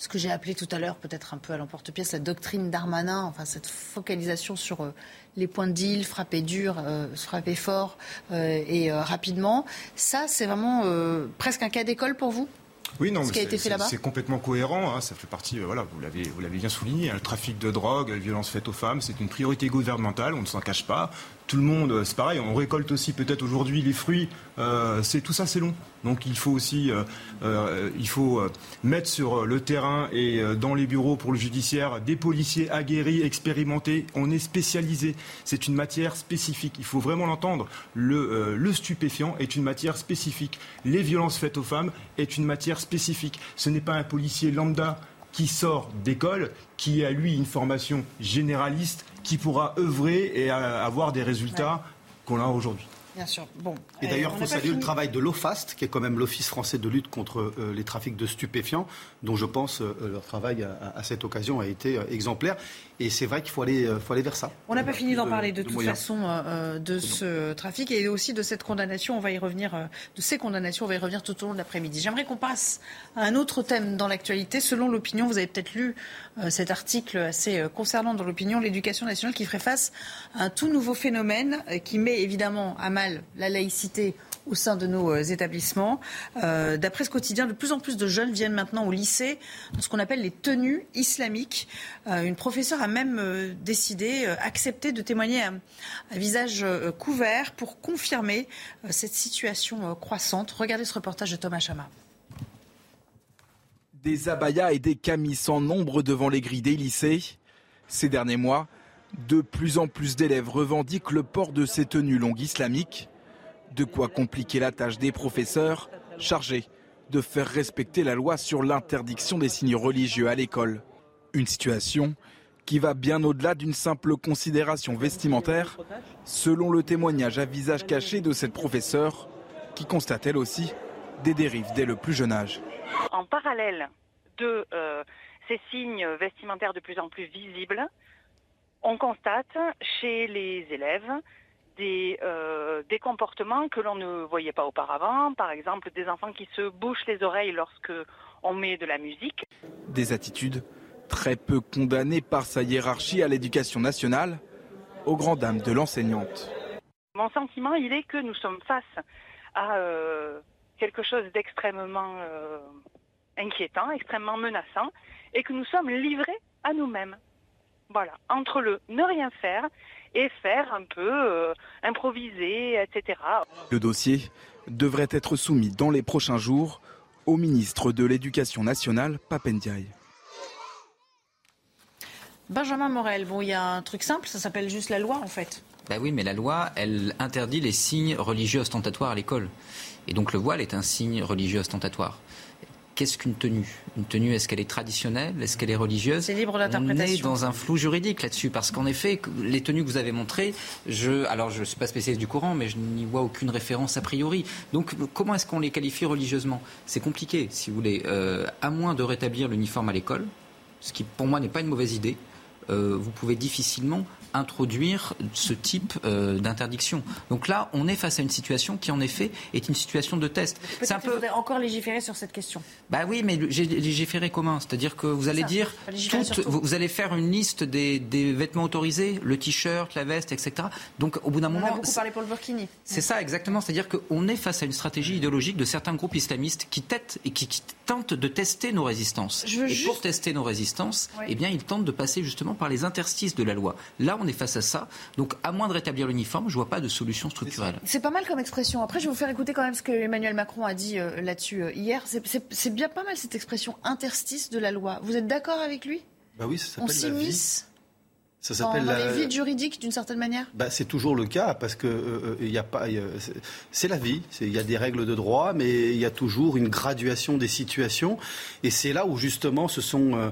ce que j'ai appelé tout à l'heure, peut-être un peu à l'emporte-pièce, la doctrine d'Armanin, enfin cette focalisation sur euh, les points de deal, frapper dur, euh, frapper fort euh, et rapidement. Ça, c'est vraiment presque un cas d'école pour vous? Oui, non, C'est complètement cohérent. Hein, ça fait partie, euh, voilà, vous l'avez, vous l'avez bien souligné. Hein, le trafic de drogue, la violence faite aux femmes, c'est une priorité gouvernementale. On ne s'en cache pas tout le monde, euh, c'est pareil, on récolte aussi peut-être aujourd'hui les fruits. Euh, c'est tout ça, c'est long. Donc il faut aussi, euh, il faut mettre sur le terrain et dans les bureaux pour le judiciaire des policiers aguerris, expérimentés. On est spécialisé. C'est une matière spécifique. Il faut vraiment l'entendre. Le, le stupéfiant est une matière spécifique. Les violences faites aux femmes est une matière spécifique. Ce n'est pas un policier lambda qui sort d'école, qui a lui une formation généraliste qui pourra œuvrer et avoir des résultats qu'on a aujourd'hui. Bien sûr. Bon. Et d'ailleurs, il faut saluer le travail de l'OFAST, qui est quand même l'Office français de lutte contre euh, les trafics de stupéfiants, dont je pense euh, leur travail à, cette occasion a été euh, exemplaire. Et c'est vrai qu'il faut aller, euh, faut aller vers ça. On n'a pas fini d'en parler de, toute façon euh, euh, de ce trafic et aussi de cette condamnation. On va y revenir, de ces condamnations, on va y revenir tout au long de l'après-midi. J'aimerais qu'on passe à un autre thème dans l'actualité. Selon l'opinion, vous avez peut-être lu cet article assez concernant dans l'opinion, l'éducation nationale qui ferait face à un tout nouveau phénomène qui met évidemment à mal la laïcité au sein de nos euh, établissements. Euh, d'après ce quotidien, de plus en plus de jeunes viennent maintenant au lycée dans ce qu'on appelle les tenues islamiques. Euh, une professeure a même décidé, accepté de témoigner à, visage couvert pour confirmer cette situation croissante. Regardez ce reportage de Thomas Chama. Des abayas et des camis sans nombre devant les grilles des lycées. Ces derniers mois, de plus en plus d'élèves revendiquent le port de ces tenues longues islamiques. De quoi compliquer la tâche des professeurs chargés de faire respecter la loi sur l'interdiction des signes religieux à l'école. Une situation qui va bien au-delà d'une simple considération vestimentaire, selon le témoignage à visage caché de cette professeure, qui constate elle aussi des dérives dès le plus jeune âge. En parallèle de euh, ces signes vestimentaires de plus en plus visibles, on constate chez les élèves euh, des, comportements que l'on ne voyait pas auparavant, par exemple des enfants qui se bouchent les oreilles lorsque on met de la musique. Des attitudes très peu condamnées par sa hiérarchie à l'éducation nationale, aux grandes dames de l'enseignante. Mon sentiment, il est que nous sommes face à euh, quelque chose d'extrêmement euh, inquiétant, extrêmement menaçant, et que nous sommes livrés à nous-mêmes. Voilà, entre le ne rien faire et faire un peu euh, improviser, etc. Le dossier devrait être soumis dans les prochains jours au ministre de l'Éducation nationale, Papendiaï. Benjamin Morel, bon, il y a un truc simple, ça s'appelle juste la loi en fait. Ben oui, mais la loi, elle interdit les signes religieux ostentatoires à l'école. Et donc le voile est un signe religieux ostentatoire qu'est-ce qu'une tenue? Une tenue, est-ce qu'elle est traditionnelle? Est-ce qu'elle est religieuse? C'est libre d'interprétation. On est dans un flou juridique là-dessus, parce qu'en effet, les tenues que vous avez montrées, je, alors je ne suis pas spécialiste du Coran, mais je n'y vois aucune référence a priori. Donc comment est-ce qu'on les qualifie religieusement? C'est compliqué, si vous voulez. Euh, à moins de rétablir l'uniforme à l'école, ce qui pour moi n'est pas une mauvaise idée, euh, vous pouvez difficilement introduire ce type euh, d'interdiction. Donc là, on est face à une situation qui, en effet, est une situation de test. C'est un peu. faudrait encore légiférer sur cette question. Bah oui, mais légiférer comment C'est-à-dire que vous allez dire, vous, allez faire une liste des, vêtements autorisés, le t-shirt, la veste, etc. Donc au bout d'un moment, on a beaucoup parlé pour le burkini. C'est ça exactement. C'est-à-dire qu'on est face à une stratégie idéologique de certains groupes islamistes qui, et qui, tentent de tester nos résistances. et pour tester nos résistances, eh bien, ils tentent de passer justement par les interstices de la loi. Là, on est face à ça. Donc, à moins de rétablir l'uniforme, je ne vois pas de solution structurelle. C'est pas mal comme expression. Après, je vais vous faire écouter quand même ce que Emmanuel Macron a dit euh, là-dessus euh, hier. C'est bien pas mal cette expression interstice de la loi. Vous êtes d'accord avec lui? Bah oui, ça s'appelle la vie. Ça s'appelle dans, les vides juridiques d'une certaine manière? Bah, c'est toujours le cas parce que euh, il a pas, c'est la vie. Il y a des règles de droit, mais il y a toujours une graduation des situations, et c'est là où justement ce sont euh,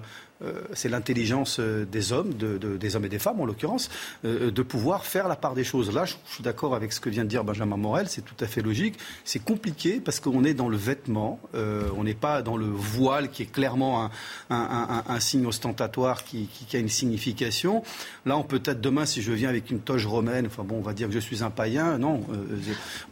c'est l'intelligence euh, des hommes, des hommes et des femmes en l'occurrence, euh, de pouvoir faire la part des choses. Là, je, suis d'accord avec ce que vient de dire Benjamin Morel, c'est tout à fait logique. C'est compliqué parce qu'on est dans le vêtement, on n'est pas dans le voile qui est clairement un, signe ostentatoire qui, a une signification. Là, on peut être demain, si je viens avec une toge romaine, enfin bon, on va dire que je suis un païen, non.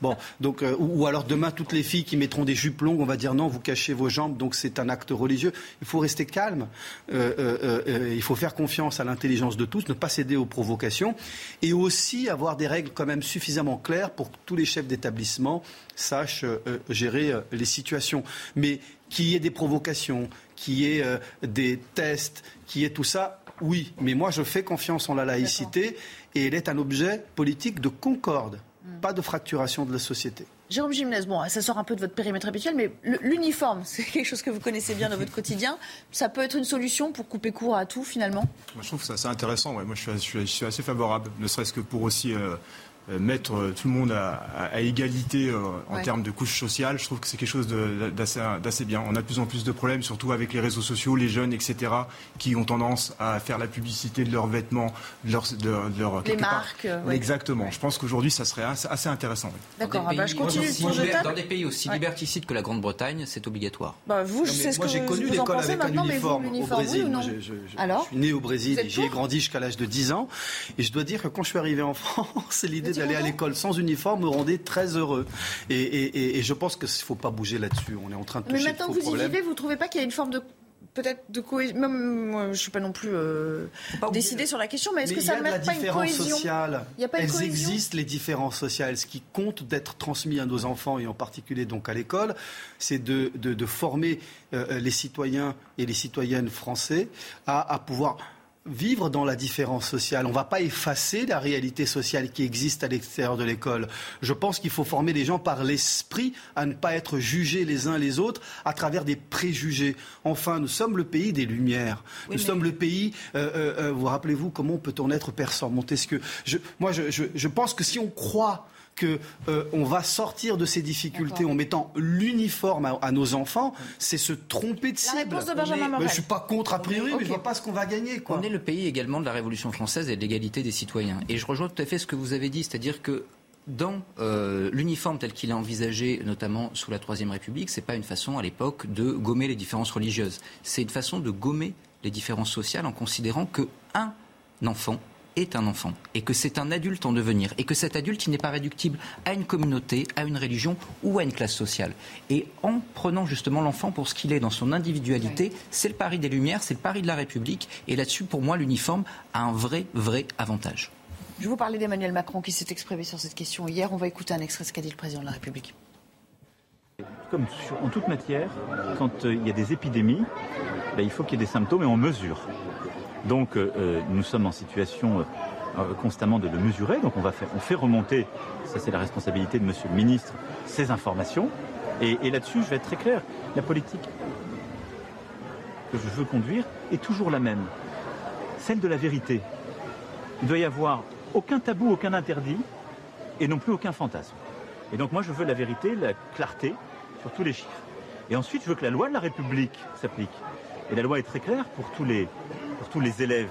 bon, donc, ou, alors demain, toutes les filles qui mettront des jupes longues, on va dire non, vous cachez vos jambes, donc c'est un acte religieux. Il faut rester calme. Euh, euh, euh, il faut faire confiance à l'intelligence de tous, ne pas céder aux provocations et aussi avoir des règles quand même suffisamment claires pour que tous les chefs d'établissement sachent gérer les situations. Mais Qu'il y ait des provocations, qu'il y ait des tests, qu'il y ait tout ça, oui. Mais moi, je fais confiance en la laïcité et elle est un objet politique de concorde, hmm. pas de fracturation de la société. Jérôme Gymnase, bon, ça sort un peu de votre périmètre habituel, mais l'uniforme, <laughs> c'est quelque chose que vous connaissez bien dans votre quotidien. Ça peut être une solution pour couper court à tout, finalement? Moi, je trouve ça assez intéressant. Moi, je suis, assez favorable, ne serait-ce que pour aussi euh, mettre euh, tout le monde à, égalité euh, en termes de couche sociale, je trouve que c'est quelque chose d'assez bien. On a de plus en plus de problèmes, surtout avec les réseaux sociaux, les jeunes, etc., qui ont tendance à faire la publicité de leurs vêtements, de leur, de, leur les marques. Exactement. Je pense qu'aujourd'hui, ça serait assez, intéressant. D'accord. Ah bah, je continue Dans des pays aussi liberticides que la Grande-Bretagne, c'est obligatoire. Bah, vous, je sais ce que j'ai connu l'école avec un uniforme au Brésil. je, Alors je suis né au Brésil et j'y ai grandi jusqu'à l'âge de 10 ans. Et je dois dire que quand je suis arrivé en <laughs> France, l'idée d'aller à l'école sans uniforme me rendait très heureux. Et, je pense qu'il ne faut pas bouger là-dessus. On est en train de toucher Mais maintenant que vous y vivez, vous ne trouvez pas qu'il y a une forme de peut-être de cohésion? Même moi, je ne suis pas non plus euh, décidée sur la question, mais est-ce que ça ne pas une cohésion? sociale. Il y a pas Elles existent les différences sociales. Ce qui compte d'être transmis à nos enfants et en particulier donc à l'école, c'est de, de, former euh, les citoyens et les citoyennes français à, à pouvoir vivre dans la différence sociale. On ne va pas effacer la réalité sociale qui existe à l'extérieur de l'école. Je pense qu'il faut former les gens par l'esprit à ne pas être jugés les uns les autres à travers des préjugés. Enfin, nous sommes le pays des Lumières. nous sommes le pays. Euh, euh, euh, vous rappelez-vous comment peut-on être perçant Montesquieu je, Moi, je, je pense que si on croit qu'on euh, va sortir de ces difficultés en mettant l'uniforme à, nos enfants, c'est se tromper de cible. La réponse de Benjamin Je ne suis pas contre a priori, mais je ne vois pas ce qu'on va gagner. On est le pays également de la Révolution française et de l'égalité des citoyens. Et je rejoins tout à fait ce que vous avez dit, c'est-à-dire que dans euh, l'uniforme tel qu'il est envisagé, notamment sous la Troisième République, ce n'est pas une façon à l'époque de gommer les différences religieuses. C'est une façon de gommer les différences sociales en considérant que un enfant est un enfant et que c'est un adulte en devenir et que cet adulte, il n'est pas réductible à une communauté, à une religion ou à une classe sociale. Et en prenant justement l'enfant pour ce qu'il est dans son individualité, c'est le pari des Lumières, c'est le pari de la République. Et là-dessus, pour moi, l'uniforme a un vrai, vrai avantage. Je vous parlais d'Emmanuel Macron qui s'est exprimé sur cette question hier. On va écouter un extrait de ce qu'a dit le président de la République. Comme en toute matière, quand euh, il y a des épidémies, ben, il faut qu'il y ait des symptômes et on mesure. Donc euh, euh, nous sommes en situation euh, constamment de le mesurer. Donc on, va on fait remonter, ça c'est la responsabilité de Monsieur le Ministre, ces informations. Et, là-dessus, je vais être très clair. La politique que je veux conduire est toujours la même. Celle de la vérité. Il ne doit y avoir aucun tabou, aucun interdit et non plus aucun fantasme. Et donc moi je veux la vérité, la clarté sur tous les chiffres. Et ensuite je veux que la loi de la République s'applique. Et la loi est très claire pour tous les, pour tous les élèves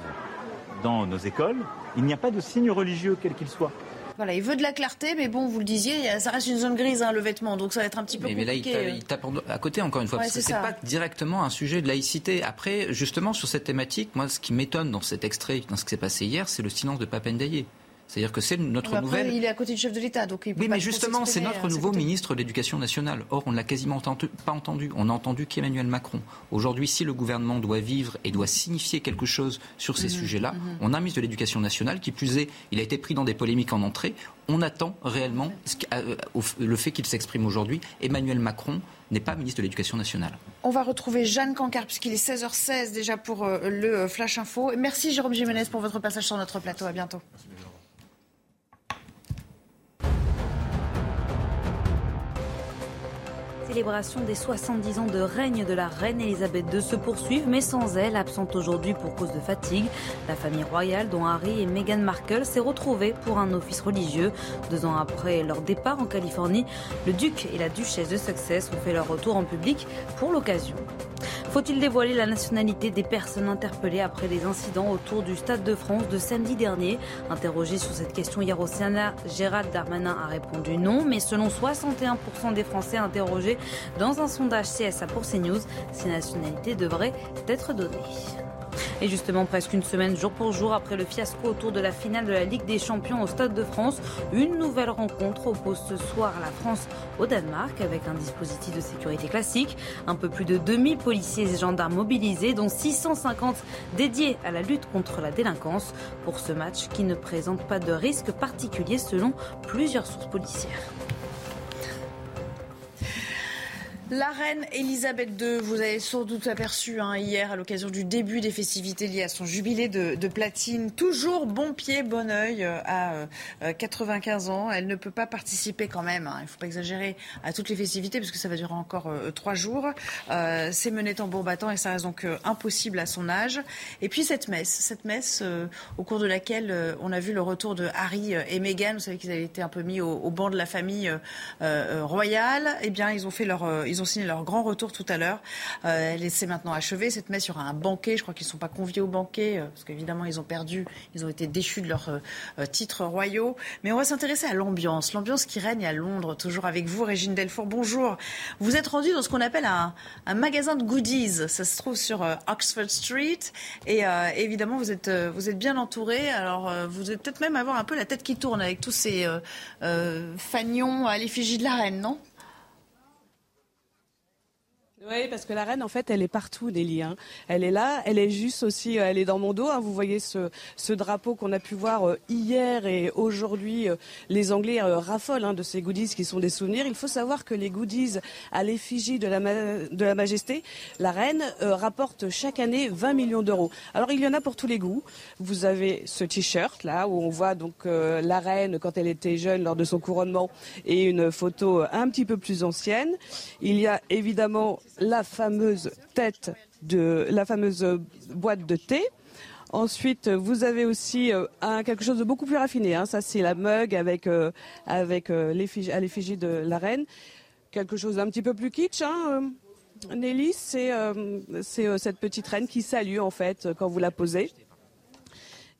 dans nos écoles, il n'y a pas de signe religieux quel qu'il soit. Voilà, il veut de la clarté, mais bon, vous le disiez, ça reste une zone grise, hein, le vêtement, donc ça va être un petit peu compliqué. Mais là, il tape, à côté, encore une fois, parce que c'est pas directement un sujet de laïcité. Après, justement, sur cette thématique, moi, ce qui m'étonne dans cet extrait, dans ce qui s'est passé hier, c'est le silence de Papendaye. C'est-à-dire que c'est notre nouvelle. Il est à côté du chef de l'État, donc il peut Oui, mais justement, c'est notre nouveau ministre de l'Éducation nationale. Or, on ne l'a quasiment pas entendu. On n'a entendu qu'Emmanuel Macron. Aujourd'hui, si le gouvernement doit vivre et doit signifier quelque chose sur ces mhm, sujets-là, mhm. on a un ministre de l'Éducation nationale qui, plus est, il a été pris dans des polémiques en entrée. On attend réellement euh, le fait qu'il s'exprime aujourd'hui. Emmanuel Macron n'est pas ministre de l'Éducation nationale. On va retrouver Jeanne Cancard, puisqu'il est 16h16 déjà pour euh, le euh, Flash Info. Merci Jérôme Jiménez pour votre passage sur notre plateau. À bientôt. Célébration des 70 ans de règne de la reine Elisabeth II se poursuivent, mais sans elle, absente aujourd'hui pour cause de fatigue. La famille royale, dont Harry et Meghan Markle, s'est retrouvée pour un office religieux. Deux ans après leur départ en Californie, le duc et la duchesse de Success ont fait leur retour en public pour l'occasion. Faut-il dévoiler la nationalité des personnes interpellées après les incidents autour du Stade de France de samedi dernier? Interrogé sur cette question hier au Sénat, Gérald Darmanin a répondu non, mais selon 61% des Français interrogés dans un sondage CSA pour CNews, ces nationalités devraient être données. Et justement, presque une semaine jour pour jour après le fiasco autour de la finale de la Ligue des Champions au Stade de France, une nouvelle rencontre oppose ce soir la France au Danemark avec un dispositif de sécurité classique. Un peu plus de 2000 policiers et gendarmes mobilisés, dont 650 dédiés à la lutte contre la délinquance pour ce match qui ne présente pas de risque particulier selon plusieurs sources policières. La reine Elisabeth II, vous avez sans doute aperçu hein, hier à l'occasion du début des festivités liées à son jubilé de, platine, toujours bon pied, bon oeil euh, à 95 euh, ans. Elle ne peut pas participer quand même, hein, il ne faut pas exagérer, à toutes les festivités parce que ça va durer encore euh, trois jours. C'est mené tambour battant et ça reste donc impossible à son âge. Et puis cette messe, cette messe au cours de laquelle on a vu le retour de Harry et Meghan. Vous savez qu'ils avaient été un peu mis au, banc de la famille royale. Eh bien, ils ont fait leur ont signé leur grand retour tout à l'heure. Euh, elle s'est maintenant achevée. Cette messe, il y aura un banquet. Je crois qu'ils ne sont pas conviés au banquet euh, parce qu'évidemment, ils ont perdu, ils ont été déchus de leurs euh, titres royaux. Mais on va s'intéresser à l'ambiance, l'ambiance qui règne à Londres. Toujours avec vous, Régine Delfour. Bonjour. Vous êtes rendu dans ce qu'on appelle un, magasin de goodies. Ça se trouve sur Oxford Street. Et évidemment, vous êtes, bien entouré. Alors, vous êtes peut-être même avoir un peu la tête qui tourne avec tous ces fanions à l'effigie de la reine, non? Oui, parce que la reine, en fait, elle est partout, Nelly. Hein. Elle est là, elle est juste aussi, euh, elle est dans mon dos. Hein. Vous voyez ce, ce drapeau qu'on a pu voir euh, hier et aujourd'hui. Euh, les Anglais raffolent hein, de ces goodies qui sont des souvenirs. Il faut savoir que les goodies à l'effigie de la, de la Majesté, la reine, rapportent chaque année 20 millions d'euros. Alors, il y en a pour tous les goûts. Vous avez ce t-shirt, là, où on voit donc la reine quand elle était jeune lors de son couronnement et une photo un petit peu plus ancienne. Il y a évidemment la fameuse tête de la fameuse boîte de thé. Ensuite, vous avez aussi euh, quelque chose de beaucoup plus raffiné. Hein. Ça, c'est la mug avec, euh, avec euh, à l'effigie de la reine. Quelque chose d'un petit peu plus kitsch. Hein, Nelly, c'est cette petite reine qui salue en fait quand vous la posez.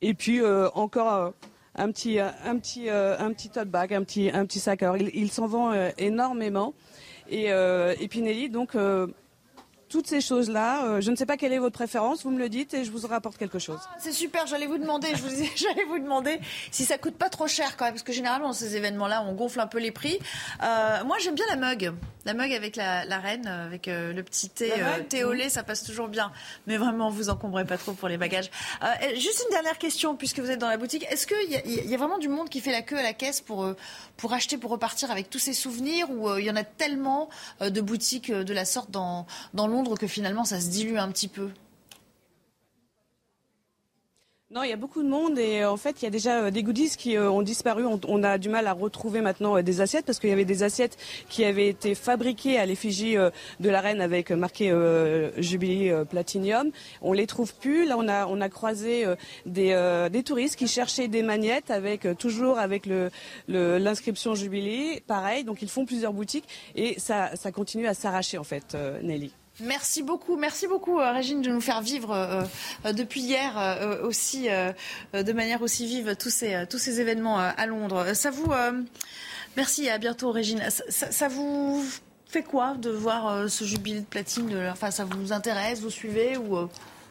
Et puis encore un petit, un un petit tote bag, un petit, un petit sac. Alors, il, il s'en vend énormément. Et, euh, et Pinelli, donc euh, toutes ces choses-là. Euh, je ne sais pas quelle est votre préférence, vous me le dites et je vous rapporte quelque chose. Ah, c'est super, j'allais vous demander, <laughs> j'allais vous demander si ça coûte pas trop cher quand même, parce que généralement dans ces événements-là, on gonfle un peu les prix. Euh, moi, j'aime bien la mug, la mug avec la, reine, avec euh, le petit thé, thé au lait, ça passe toujours bien. Mais vraiment, vous encombrez pas trop pour les bagages. juste une dernière question, puisque vous êtes dans la boutique, est-ce qu'il y, y, a vraiment du monde qui fait la queue à la caisse pour pour acheter, pour repartir avec tous ces souvenirs, ou il y en a tellement de boutiques de la sorte dans dans Que finalement ça se dilue un petit peu non, il y a beaucoup de monde et euh, en fait, il y a déjà euh, des goodies qui euh, ont disparu. On, a du mal à retrouver maintenant des assiettes parce qu'il y avait des assiettes qui avaient été fabriquées à l'effigie de la reine avec marqué Jubilee Platinum. On les trouve plus. Là, on a croisé des, touristes qui cherchaient des magnettes avec toujours avec l'inscription Jubilee. Pareil, donc ils font plusieurs boutiques et ça continue à s'arracher en fait, Nelly. Merci beaucoup, merci beaucoup euh, Régine de nous faire vivre euh, euh, depuis hier aussi de manière aussi vive tous ces tous ces événements à Londres. Ça vous merci à bientôt Régine. Ça, vous fait quoi de voir ce jubilé de platine Enfin, ça vous intéresse, vous suivez ou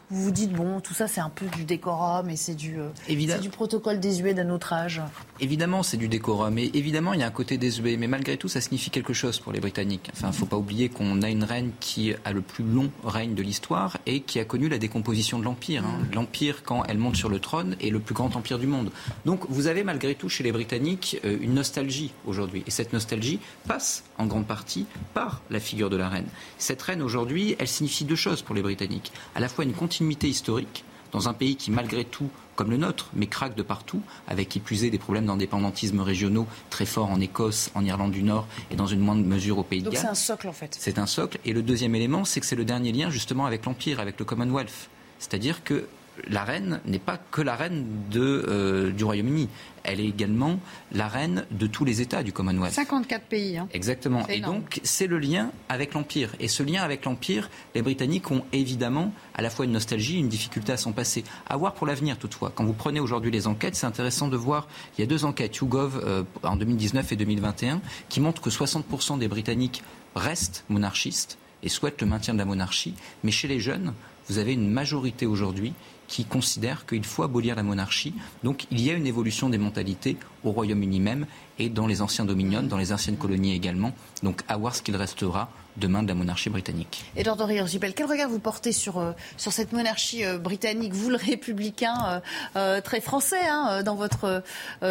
vous vous dites, bon, tout ça c'est un peu du décorum et c'est du, euh, du protocole désuet d'un autre âge Évidemment, c'est du décorum. Et évidemment, il y a un côté désuet. Mais malgré tout, ça signifie quelque chose pour les Britanniques. Enfin, il ne faut pas oublier qu'on a une reine qui a le plus long règne de l'histoire et qui a connu la décomposition de l'Empire. Hein. Mm. L'Empire, quand elle monte sur le trône, est le plus grand empire du monde. Donc, vous avez malgré tout chez les Britanniques euh, une nostalgie aujourd'hui. Et cette nostalgie passe en grande partie par la figure de la reine. Cette reine, aujourd'hui, elle signifie deux choses pour les Britanniques. À la fois une continuité historique dans un pays qui, malgré tout, comme le nôtre, mais craque de partout, avec qui plus est des problèmes d'indépendantisme régionaux très forts en Écosse, en Irlande du Nord et dans une moindre mesure au Pays de Galles. Donc c'est un socle en fait. C'est un socle. Et le deuxième élément, c'est que c'est le dernier lien justement avec l'Empire, avec le Commonwealth. C'est-à-dire que la reine n'est pas que la reine de, euh, du Royaume-Uni. Elle est également la reine de tous les États du Commonwealth. 54 pays. Hein. Exactement. Et donc, c'est le lien avec l'Empire. Et ce lien avec l'Empire, les Britanniques ont évidemment à la fois une nostalgie et une difficulté à s'en passer. À voir pour l'avenir, toutefois. Quand vous prenez aujourd'hui les enquêtes, c'est intéressant de voir. Il y a deux enquêtes, YouGov euh, en 2019 et 2021, qui montrent que 60% des Britanniques restent monarchistes et souhaitent le maintien de la monarchie. Mais chez les jeunes, vous avez une majorité aujourd'hui qui considère qu'il faut abolir la monarchie. Donc il y a une évolution des mentalités au Royaume-Uni même et dans les anciens dominions, dans les anciennes colonies également. Donc à voir ce qu'il restera demain de la monarchie britannique. Edouard Henri quel regard vous portez sur, euh, sur cette monarchie euh, britannique, vous le républicain euh, très français, hein, dans votre,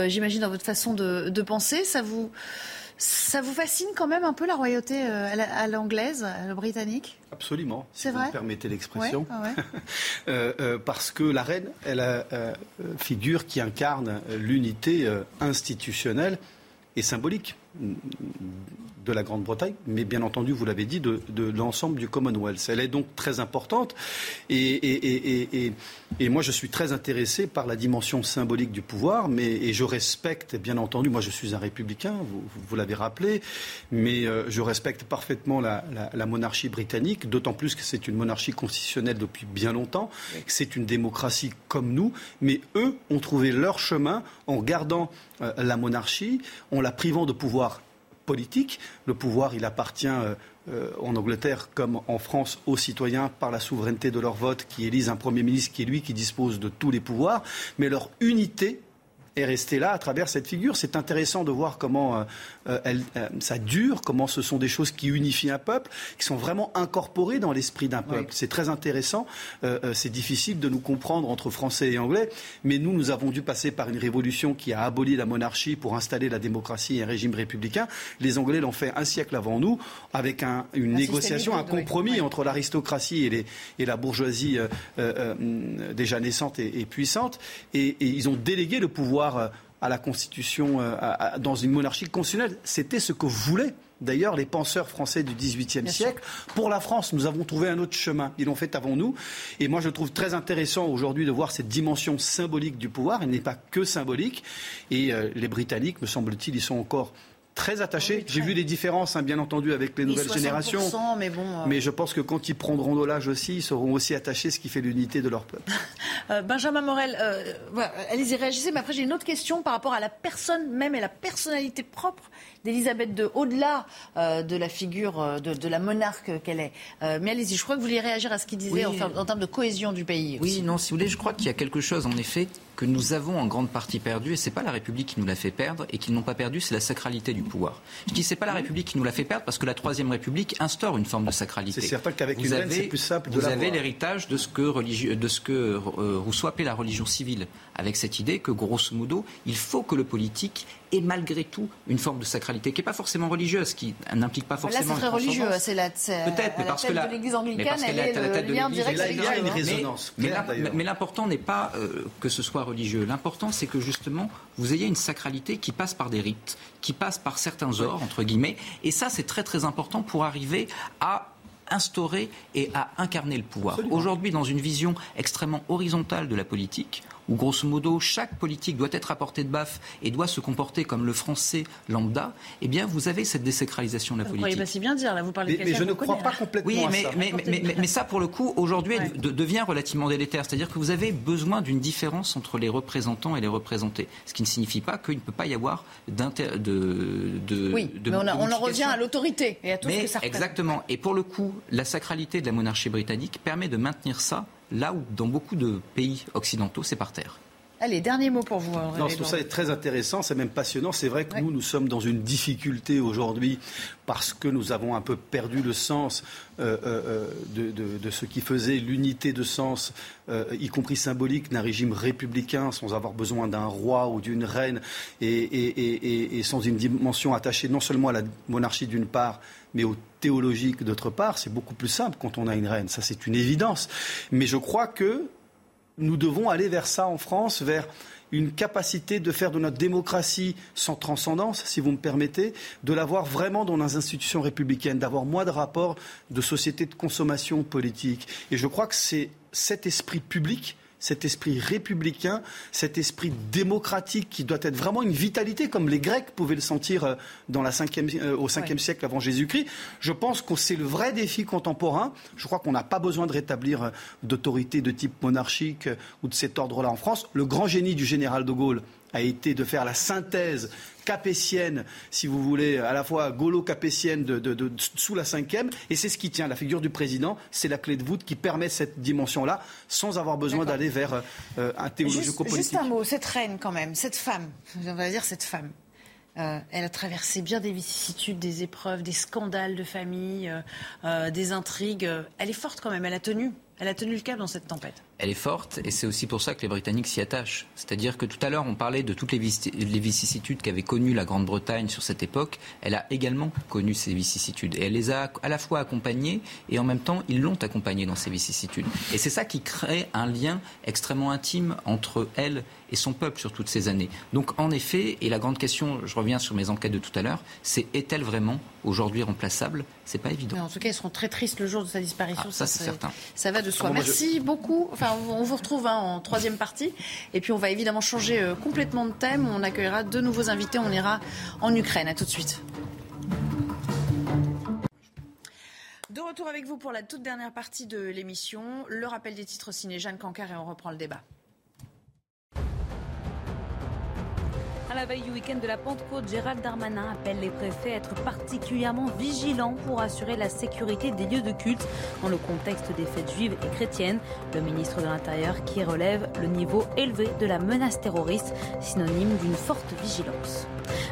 j'imagine, dans votre façon de, de penser, ça vous, Ça vous fascine quand même un peu la royauté à l'anglaise, à la britannique? Absolument, si vous me permettez l'expression. <laughs> parce que la reine, elle a figure qui incarne l'unité institutionnelle et symbolique de la Grande-Bretagne, mais bien entendu, vous l'avez dit, de, l'ensemble du Commonwealth. Elle est donc très importante et, moi je suis très intéressé par la dimension symbolique du pouvoir, mais et je respecte, bien entendu, moi je suis un républicain, vous, l'avez rappelé, mais euh, je respecte parfaitement la, monarchie britannique, d'autant plus que c'est une monarchie constitutionnelle depuis bien longtemps, que c'est une démocratie comme nous, mais eux ont trouvé leur chemin en gardant euh, la monarchie, en la privant de pouvoir politique. Le pouvoir, il appartient euh, euh, en Angleterre comme en France aux citoyens par la souveraineté de leur vote qui élisent un Premier ministre qui est lui qui dispose de tous les pouvoirs. Mais leur unité est restée là à travers cette figure. C'est intéressant de voir comment euh, euh, elle, euh, ça dure, comment ce sont des choses qui unifient un peuple, qui sont vraiment incorporées dans l'esprit d'un peuple. C'est très intéressant. c'est difficile de nous comprendre entre Français et Anglais, mais nous, nous avons dû passer par une révolution qui a aboli la monarchie pour installer la démocratie et un régime républicain. Les Anglais l'ont fait un siècle avant nous, avec une négociation, un compromis entre l'aristocratie et, les, et, la bourgeoisie déjà naissante et, puissante. et ils ont délégué le pouvoir euh, à la Constitution euh, dans une monarchie constitutionnelle. C'était ce que voulaient d'ailleurs les penseurs français du XVIIIe siècle. Pour la France, nous avons trouvé un autre chemin. Ils l'ont fait avant nous. Et moi, je trouve très intéressant aujourd'hui de voir cette dimension symbolique du pouvoir. Elle n'est pas que symbolique. Et euh, les Britanniques, me semble-t-il, ils sont encore très attachés. J'ai vu des différences, hein, bien entendu, avec les nouvelles générations. Mais, bon, euh, mais je pense que quand ils prendront de l'âge aussi, ils seront aussi attachés, ce qui fait l'unité de leur peuple. <laughs> Euh, Benjamin Morel, euh, allez-y, réagissez. Mais après, j'ai une autre question par rapport à la personne même et la personnalité propre d'Elisabeth II, au-delà de la figure de, la monarque qu'elle est. mais allez-y, je crois que vous vouliez réagir à ce qu'il disait en, en, termes de cohésion du pays. Oui, non, si vous voulez, je crois qu'il y a quelque chose, en effet, que nous avons en grande partie perdu, et c'est pas la République qui nous l'a fait perdre, et qu'ils n'ont pas perdu, c'est la sacralité du pouvoir. Je dis c'est pas la République qui nous l'a fait perdre, parce que la Troisième République instaure une forme de sacralité. C'est certain qu'avec une c'est plus simple de Vous avez l'héritage de ce que, de ce que euh, Rousseau appelait la religion civile, avec cette idée que, grosso modo, il faut que le politique ait malgré tout une forme de sacralité qui n'est pas forcément religieuse, qui n'implique pas forcément. Là, c'est très religieux, c'est la. Peut-être, mais parce que la. L'Église anglicane, elle est le lien direct. Il y a une résonance. Mais l'important n'est pas euh, que ce soit religieux. L'important c'est que justement, vous ayez une sacralité qui passe par des rites, qui passe par certains ordres, entre guillemets. Et ça, c'est très très important pour arriver à instaurer et à incarner le pouvoir. Aujourd'hui, dans une vision extrêmement horizontale de la politique, où grosso modo chaque politique doit être à portée de baffe et doit se comporter comme le français lambda, eh bien vous avez cette désacralisation de la politique. Vous pas si bien dire, là vous parlez mais, mais je ne crois pas complètement oui, à mais, ça. Mais, mais, mais, ça pour le coup aujourd'hui devient relativement délétère, c'est-à-dire que vous avez besoin d'une différence entre les représentants et les représentés, ce qui ne signifie pas qu'il ne peut pas y avoir d'inter... de, de, oui, mais on, en revient à l'autorité et à tout ce que ça Exactement. Et pour le coup, la sacralité de la monarchie britannique permet de maintenir ça là où dans beaucoup de pays occidentaux, c'est par terre. Allez, dernier mot pour vous. Non, tout ça est très intéressant, c'est même passionnant. C'est vrai que nous, nous sommes dans une difficulté aujourd'hui parce que nous avons un peu perdu le sens euh, euh, de, ce qui faisait l'unité de sens, euh, y compris symbolique, d'un régime républicain sans avoir besoin d'un roi ou d'une reine et, et, sans une dimension attachée non seulement à la monarchie d'une part, mais au théologique d'autre part. C'est beaucoup plus simple quand on a une reine, ça c'est une évidence. Mais je crois que nous devons aller vers ça en France, vers une capacité de faire de notre démocratie sans transcendance, si vous me permettez, de l'avoir vraiment dans nos institutions républicaines, d'avoir moins de rapports de société de consommation politique. Et je crois que c'est cet esprit public cet esprit républicain, cet esprit démocratique qui doit être vraiment une vitalité, comme les Grecs pouvaient le sentir euh, dans la euh, au 5e siècle avant Jésus-Christ. Je pense que c'est le vrai défi contemporain. Je crois qu'on n'a pas besoin de rétablir euh, d'autorité de type monarchique ou de cet ordre-là en France. Le grand génie du général de Gaulle a été de faire la synthèse capétienne, si vous voulez, à la fois gaulo-capétienne de, sous la cinquième. Et c'est ce qui tient. La figure du président, c'est la clé de voûte qui permet cette dimension-là, sans avoir besoin d'aller vers euh, un théologico-politique. Juste, un mot, cette reine quand même, cette femme, on va dire cette femme. Euh, elle a traversé bien des vicissitudes, des épreuves, des scandales de famille, euh, des intrigues. Elle est forte quand même, elle a tenu. Elle a tenu le cap dans cette tempête. Elle est forte et c'est aussi pour ça que les Britanniques s'y attachent. C'est-à-dire que tout à l'heure, on parlait de toutes les, vicissitudes qu'avait connues la Grande-Bretagne sur cette époque. Elle a également connu ces vicissitudes et elle les a à la fois accompagnées et en même temps, ils l'ont accompagnée dans ces vicissitudes. Et c'est ça qui crée un lien extrêmement intime entre elle et son peuple sur toutes ces années. Donc en effet, et la grande question, je reviens sur mes enquêtes de tout à l'heure, c'est est-elle vraiment aujourd'hui remplaçable? C'est pas évident. en tout cas, ils seront très tristes le jour de sa disparition. Ah, ça, c'est certain. Ça va de soi. Ah Merci beaucoup. Enfin, on vous retrouve hein, en troisième partie. Et puis, on va évidemment changer euh, complètement de thème. On accueillera deux nouveaux invités. On ira en Ukraine. À tout de suite. De retour avec vous pour la toute dernière partie de l'émission. Le rappel des titres ciné Jeanne Cancar et on reprend le débat. La veille du week-end de la Pentecôte, Gérald Darmanin appelle les préfets à être particulièrement vigilants pour assurer la sécurité des lieux de culte dans le contexte des fêtes juives et chrétiennes. Le ministre de l'Intérieur qui relève le niveau élevé de la menace terroriste, synonyme d'une forte vigilance.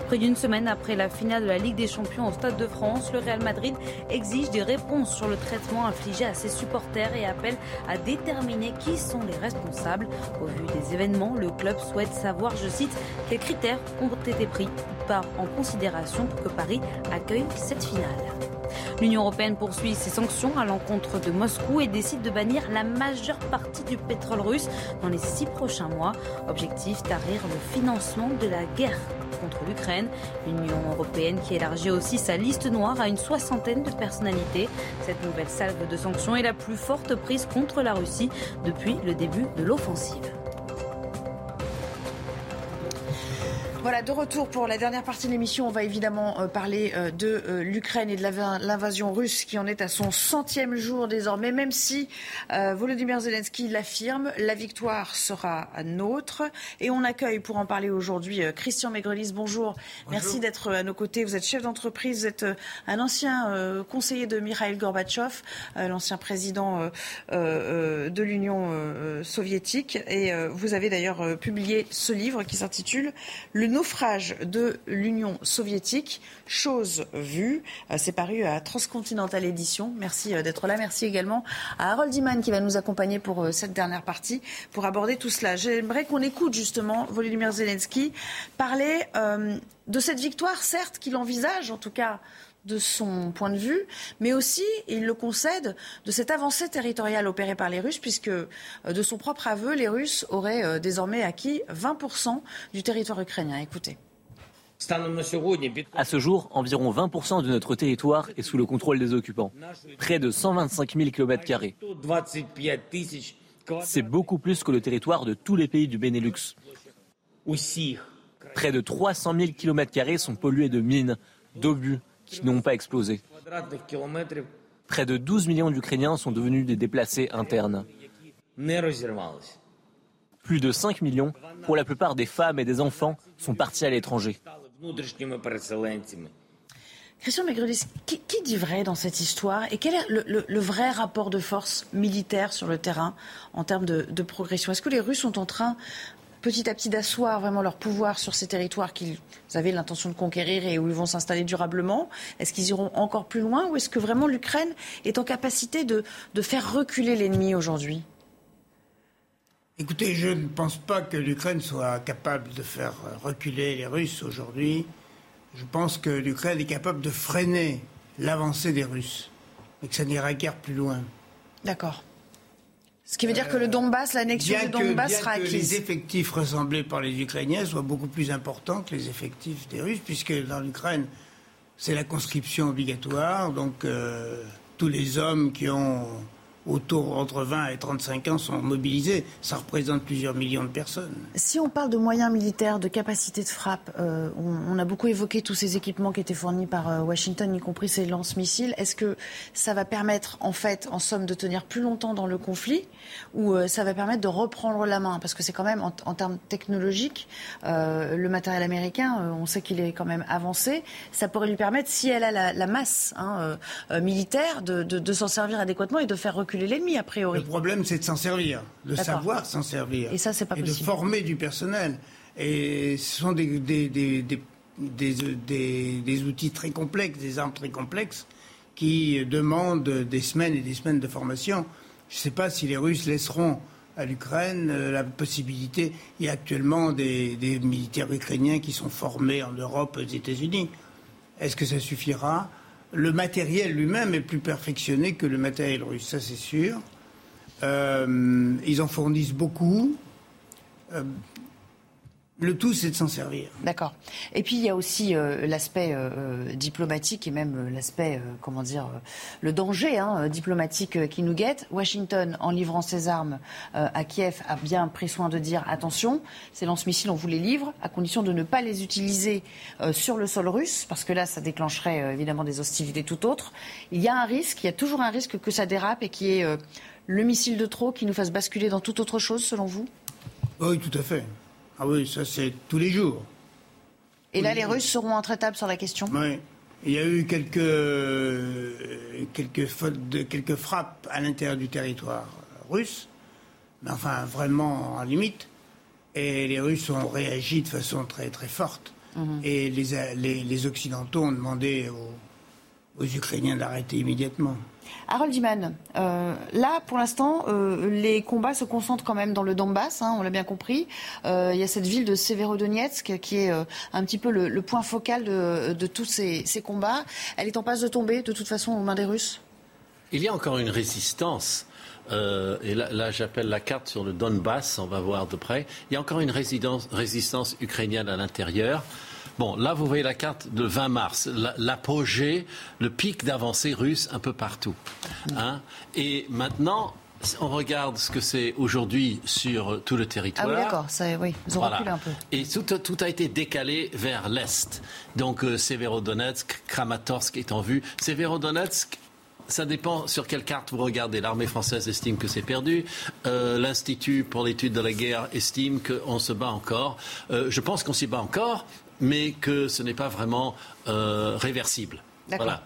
Près d'une semaine après la finale de la Ligue des Champions au Stade de France, le Real Madrid exige des réponses sur le traitement infligé à ses supporters et appelle à déterminer qui sont les responsables. Au vu des événements, le club souhaite savoir, je cite, quels critères ont été pris par en considération pour que Paris accueille cette finale. L'Union européenne poursuit ses sanctions à l'encontre de Moscou et décide de bannir la majeure partie du pétrole russe dans les six prochains mois. Objectif tarir le financement de la guerre contre l'Ukraine. L'Union européenne qui élargit aussi sa liste noire à une soixantaine de personnalités. Cette nouvelle salve de sanctions est la plus forte prise contre la Russie depuis le début de l'offensive. Voilà, de retour pour la dernière partie de l'émission. On va évidemment euh, parler euh, de euh, l'Ukraine et de l'invasion russe qui en est à son centième jour désormais. Même si Volodymyr Zelensky l'affirme, la victoire sera nôtre. Et on accueille pour en parler aujourd'hui Christian Maigrelis. Bonjour. Merci d'être à nos côtés. Vous êtes chef d'entreprise, vous êtes un ancien conseiller de Mikhail Gorbatchev, l'ancien président de l'Union soviétique. Et vous avez d'ailleurs publié ce livre qui s'intitule Le naufrage de l'Union soviétique, chose vue. Euh, c'est paru à Transcontinental Édition. Merci euh, d'être là. Merci également à Harold Iman qui va nous accompagner pour euh, cette dernière partie pour aborder tout cela. J'aimerais qu'on écoute justement Volodymyr Zelensky parler de cette victoire, certes, qu'il envisage, en tout cas de son point de vue, mais aussi, il le concède, de cette avancée territoriale opérée par les Russes, puisque euh, de son propre aveu, les Russes auraient euh, désormais acquis 20% du territoire ukrainien. Écoutez. À ce jour, environ 20% de notre territoire est sous le contrôle des occupants. Près de 125 000 km. C'est beaucoup plus que le territoire de tous les pays du Benelux. Près de 300 000 km sont pollués de mines, d'obus, qui n'ont pas explosé. Près de 12 millions d'Ukrainiens sont devenus des déplacés internes. Plus de 5 millions, pour la plupart des femmes et des enfants, sont partis à l'étranger. Christian Megrelis, qui, dit vrai dans cette histoire et quel est le, vrai rapport de force militaire sur le terrain en termes de progression? Est-ce que les Russes sont en train petit à petit d'asseoir vraiment leur pouvoir sur ces territoires qu'ils avaient l'intention de conquérir et où ils vont s'installer durablement Est-ce qu'ils iront encore plus loin ou est-ce que vraiment l'Ukraine est en capacité de, faire reculer l'ennemi aujourd'hui? Écoutez, je ne pense pas que l'Ukraine soit capable de faire reculer les Russes aujourd'hui. Je pense que l'Ukraine est capable de freiner l'avancée des Russes et que ça n'ira guère plus loin. D'accord. Ce qui veut dire que le Donbass, l'annexion du Donbass sera acquise. que les effectifs ressemblés par les Ukrainiens soient beaucoup plus importants que les effectifs des Russes, puisque dans l'Ukraine, c'est la conscription obligatoire. Donc euh, tous les hommes qui ont autour entre 20 et 35 ans sont mobilisés. Ça représente plusieurs millions de personnes. Si on parle de moyens militaires, de capacité de frappe, euh, on, a beaucoup évoqué tous ces équipements qui étaient fournis par euh, Washington, y compris ces lance-missiles. Est-ce que ça va permettre, en fait, en somme, de tenir plus longtemps dans le conflit ou euh, ça va permettre de reprendre la main? Parce que c'est quand même, en, termes technologiques, le matériel américain, on sait qu'il est quand même avancé. Ça pourrait lui permettre, si elle a la, masse hein, militaire, de s'en servir adéquatement et de faire reculer l'ennemi, a priori. Le problème, c'est de s'en servir, de savoir s'en servir. Et ça, c'est pas et de former du personnel. Et ce sont des, des, des, outils très complexes, des armes très complexes, qui demandent des semaines et des semaines de formation. Je ne sais pas si les Russes laisseront à l'Ukraine, euh, la possibilité. Il y a actuellement des, militaires ukrainiens qui sont formés en Europe, aux États-Unis. Est-ce que ça suffira? Le matériel lui-même est plus perfectionné que le matériel russe, ça c'est sûr. Euh, ils en fournissent beaucoup. Euh, le tout, c'est de s'en servir. D'accord. Et puis, il y a aussi euh, l'aspect euh, euh, diplomatique et même l'aspect, comment dire, le danger hein, diplomatique qui nous guette. Washington, en livrant ses armes à Kiev, a bien pris soin de dire attention, ces lance-missiles, on vous les livre, à condition de ne pas les utiliser sur le sol russe, parce que là, ça déclencherait évidemment des hostilités tout autres. Il y a un risque, il y a toujours un risque que ça dérape et qui est le missile de trop qui nous fasse basculer dans toute autre chose, selon vous? Oui, tout à fait. Ah oui, ça c'est tous les jours. Et là, les Russes seront intraitables sur la question? Oui. Il y a eu quelques, quelques, quelques frappes à l'intérieur du territoire russe, mais enfin vraiment en limite. Et les Russes ont réagi de façon très très forte. Mhm. Et les, les, Occidentaux ont demandé aux Ukrainiens d'arrêter immédiatement. Harold Iman, euh, là, pour l'instant, euh, les combats se concentrent quand même dans le Donbass, hein, on l'a bien compris. Euh, il y a cette ville de Severodonetsk qui est un petit peu le, point focal de, tous ces, combats. Elle est en passe de tomber, de toute façon, aux mains des Russes? Il y a encore une résistance. et là, j'appelle la carte sur le Donbass, on va voir de près. Il y a encore une résistance ukrainienne à l'intérieur. Bon, là, vous voyez la carte de 20 mars, l'apogée, le pic d'avancée russe un peu partout. Hein. Et maintenant, on regarde ce que c'est aujourd'hui sur tout le territoire. Ah oui, d'accord, oui, ils ont reculé un peu. Et tout, a été décalé vers l'est. Donc, euh, Severodonetsk, Kramatorsk est en vue. Severodonetsk, ça dépend sur quelle carte vous regardez. L'armée française estime que c'est perdu. Euh, L'Institut pour l'étude de la guerre estime qu'on se bat encore. Euh, je pense qu'on s'y bat encore, mais que ce n'est pas vraiment euh, réversible. D'accord.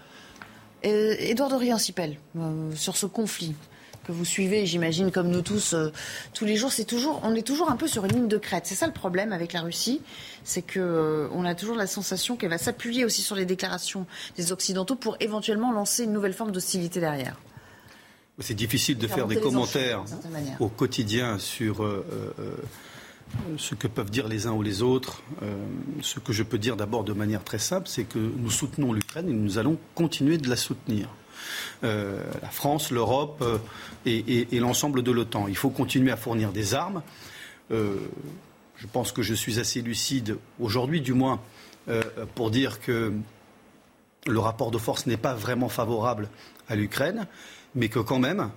Édouard euh, Sipel, euh, sur ce conflit que vous suivez, j'imagine, comme nous tous, tous les jours, c'est toujours, on est toujours un peu sur une ligne de crête. C'est ça le problème avec la Russie, c'est que on a toujours la sensation qu'elle va s'appuyer aussi sur les déclarations des Occidentaux pour éventuellement lancer une nouvelle forme d'hostilité derrière. C'est difficile de faire, des commentaires au quotidien sur ce que peuvent dire les uns ou les autres. Euh, ce que je peux dire d'abord de manière très simple, c'est que nous soutenons l'Ukraine et nous allons continuer de la soutenir. Euh, la France, l'Europe euh, et, l'ensemble de l'OTAN. Il faut continuer à fournir des armes. je pense que je suis assez lucide, aujourd'hui du moins, pour dire que le rapport de force n'est pas vraiment favorable à l'Ukraine, mais que quand même,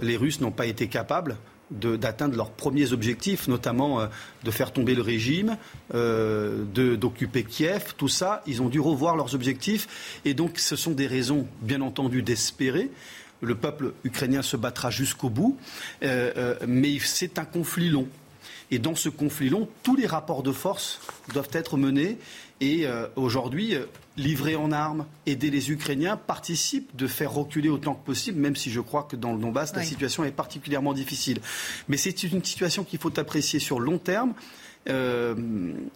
les Russes n'ont pas été capables d'atteindre leurs premiers objectifs, notamment euh, de faire tomber le régime, euh, d'occuper Kiev, tout ça, ils ont dû revoir leurs objectifs. Et donc ce sont des raisons, bien entendu, d'espérer. Le peuple ukrainien se battra jusqu'au bout, euh, mais c'est un conflit long. Et dans ce conflit long, tous les rapports de force doivent être menés. Et aujourd'hui, livrer en armes, aider les Ukrainiens, participe de faire reculer autant que possible, même si je crois que dans le Donbass, la situation est particulièrement difficile. Mais c'est une situation qu'il faut apprécier sur long terme. Euh,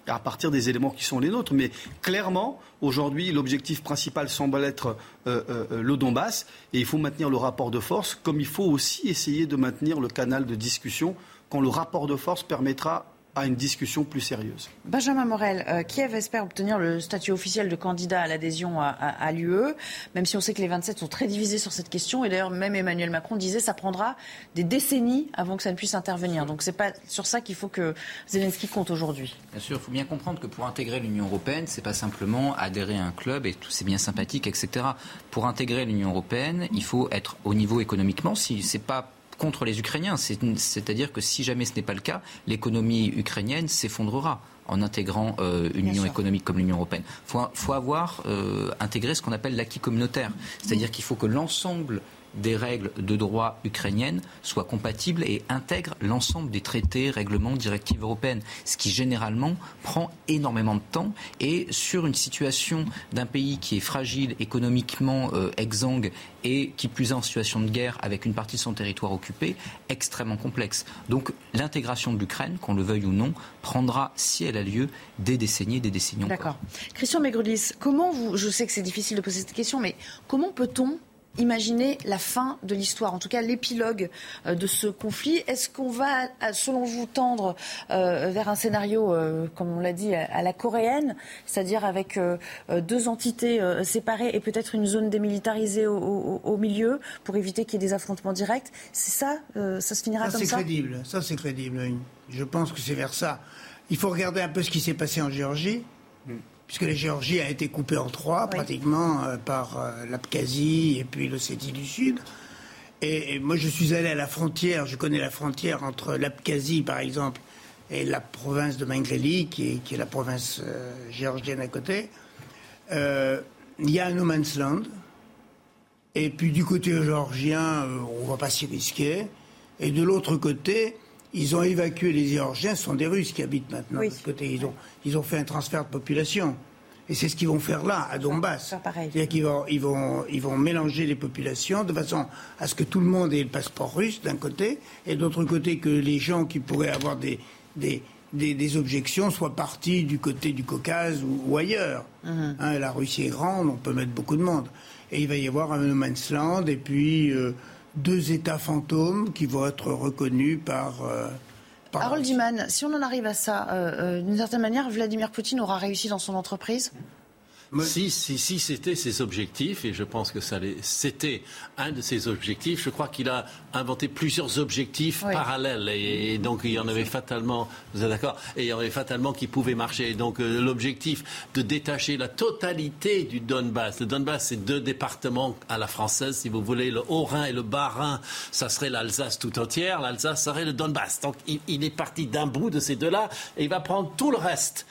à partir des éléments qui sont les nôtres. Mais clairement, aujourd'hui, l'objectif principal semble être euh, euh, le Donbass et il faut maintenir le rapport de force, comme il faut aussi essayer de maintenir le canal de discussion quand le rapport de force permettra à une discussion plus sérieuse. Benjamin Morel, euh, Kiev espère obtenir le statut officiel de candidat à l'adhésion à, l'UE, même si on sait que les 27 sont très divisés sur cette question. Et d'ailleurs, même Emmanuel Macron disait que ça prendra des décennies avant que ça ne puisse intervenir. Donc c'est pas sur ça qu'il faut que Zelensky compte aujourd'hui. Bien sûr, il faut bien comprendre que pour intégrer l'Union européenne, c'est pas simplement adhérer à un club et tout c'est bien sympathique, etc. Pour intégrer l'Union européenne, il faut être au niveau économiquement. Si c'est pas contre les Ukrainiens. C'est-à-dire que si jamais ce n'est pas le cas, l'économie ukrainienne s'effondrera en intégrant euh, une union économique comme l'Union européenne. Il faut, avoir euh, intégré ce qu'on appelle l'acquis communautaire. C'est-à-dire qu'il faut que l'ensemble des règles de droit ukrainiennes soient compatibles et intègrent l'ensemble des traités, règlements, directives européennes, ce qui généralement prend énormément de temps et sur une situation d'un pays qui est fragile économiquement euh, exsangue et qui plus est en situation de guerre avec une partie de son territoire occupé, extrêmement complexe. Donc l'intégration de l'Ukraine, qu'on le veuille ou non, prendra, si elle a lieu, des décennies et des décennies D'accord. Christian Megrelis, comment vous, je sais que c'est difficile de poser cette question, mais comment peut-on imaginer la fin de l'histoire, en tout cas l'épilogue euh, de ce conflit. Est-ce qu'on va, selon vous, tendre euh, vers un scénario, euh, comme on l'a dit, à la coréenne, c'est-à-dire avec deux entités séparées et peut-être une zone démilitarisée au, milieu pour éviter qu'il y ait des affrontements directs? C'est ça Ça se finira comme ça? C'est crédible. Ça, c'est crédible. Je pense que c'est vers ça. Il faut regarder un peu ce qui s'est passé en Géorgie. Mm puisque la Géorgie a été coupée en trois pratiquement euh, par euh, l'Abkhazie et puis l'Ossétie du Sud. Et, moi, je suis allé à la frontière, je connais la frontière entre l'Abkhazie, par exemple, et la province de Mangreli, qui est, la province euh, géorgienne à côté. Il y a un no man's land. Et puis du côté géorgien, on ne va pas s'y risquer. Et de l'autre côté, ils ont évacué les Géorgiens, ce sont des Russes qui habitent maintenant de ce côté. Ils ont, ils ont fait un transfert de population. Et c'est ce qu'ils vont faire là, à Donbass. C'est-à-dire qu'ils vont, ils vont, ils vont mélanger les populations de façon à ce que tout le monde ait le passeport russe d'un côté, et d'autre côté que les gens qui pourraient avoir des, des, des, objections soient partis du côté du Caucase ou, ailleurs. Mhm. Hein, la Russie est grande, on peut mettre beaucoup de monde. Et il va y avoir un no man's land, et puis... Euh, deux États fantômes qui vont être reconnus par... Euh, Harold Diman, si on en arrive à ça, euh, euh, d'une certaine manière, Vladimir Poutine aura réussi dans son entreprise si, si, si c'était ses objectifs, et je pense que c'était un de ses objectifs, je crois qu'il a inventé plusieurs objectifs parallèles. Et, donc, il y en avait fatalement, vous êtes d'accord Et il y en avait fatalement qui pouvaient marcher. Donc, euh, l'objectif de détacher la totalité du Donbass. Le Donbass, c'est deux départements à la française, si vous voulez. Le Haut-Rhin et le Bas-Rhin, ça serait l'Alsace tout entière. L'Alsace serait le Donbass. Donc, il est parti d'un bout de ces deux-là et il va prendre tout le reste.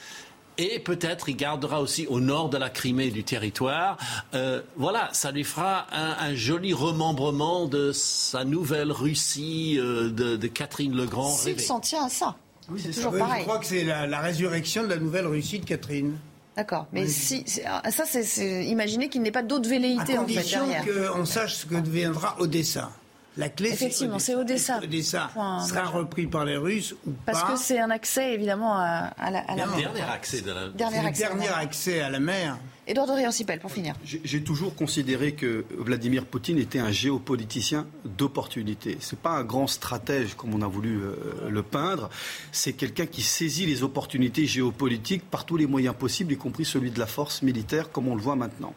Et peut-être il gardera aussi au nord de la Crimée du territoire. Euh, voilà, ça lui fera un, joli remembrement de sa nouvelle Russie euh, de, Catherine le Grand. S'il s'en tient à ça. Oui, c'est toujours pareil. Je crois que c'est la, résurrection de la nouvelle Russie de Catherine. D'accord, mais si ah, ça, c'est imaginer qu'il n'y ait pas d'autres velléités en fait derrière. qu'on sache ce que deviendra Odessa. La clé, Effectivement, c'est Odessa. Odessa sera repris par les Russes ou Parce que c'est un accès, évidemment, à, la, mer. Dernier accès de la... Dernier accès, dernier accès à la mer. Édouard de pour finir. J'ai toujours considéré que Vladimir Poutine était un géopoliticien d'opportunité. Ce n'est pas un grand stratège comme on a voulu euh, le peindre. C'est quelqu'un qui saisit les opportunités géopolitiques par tous les moyens possibles, y compris celui de la force militaire, comme on le voit maintenant.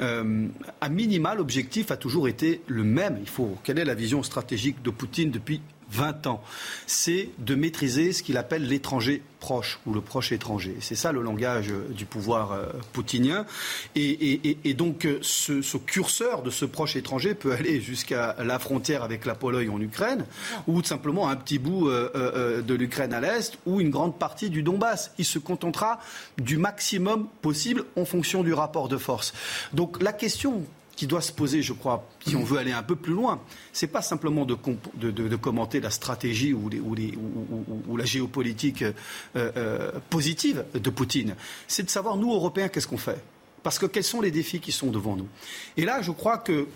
Euh, à minima, l'objectif a toujours été le même. Il faut quelle est la vision stratégique de Poutine depuis 20 ans, c'est de maîtriser ce qu'il appelle l'étranger proche ou le proche étranger. C'est ça le langage euh, du pouvoir euh, poutinien. Et, donc euh, ce, curseur de ce proche étranger peut <laughs> aller jusqu'à la frontière avec la Pologne en Ukraine, ou tout simplement un petit bout de l'Ukraine à l'est, ou une grande partie du Donbass. Il se contentera du maximum possible en fonction du rapport de force. Donc la question qui doit se poser, je crois, si on veut aller un peu plus loin, c'est pas simplement de, commenter la stratégie ou, la géopolitique euh, euh, positive de Poutine. C'est de savoir, nous, Européens, qu'est-ce qu'on fait? Parce que quels sont les défis qui sont devant nous? Et là, je crois que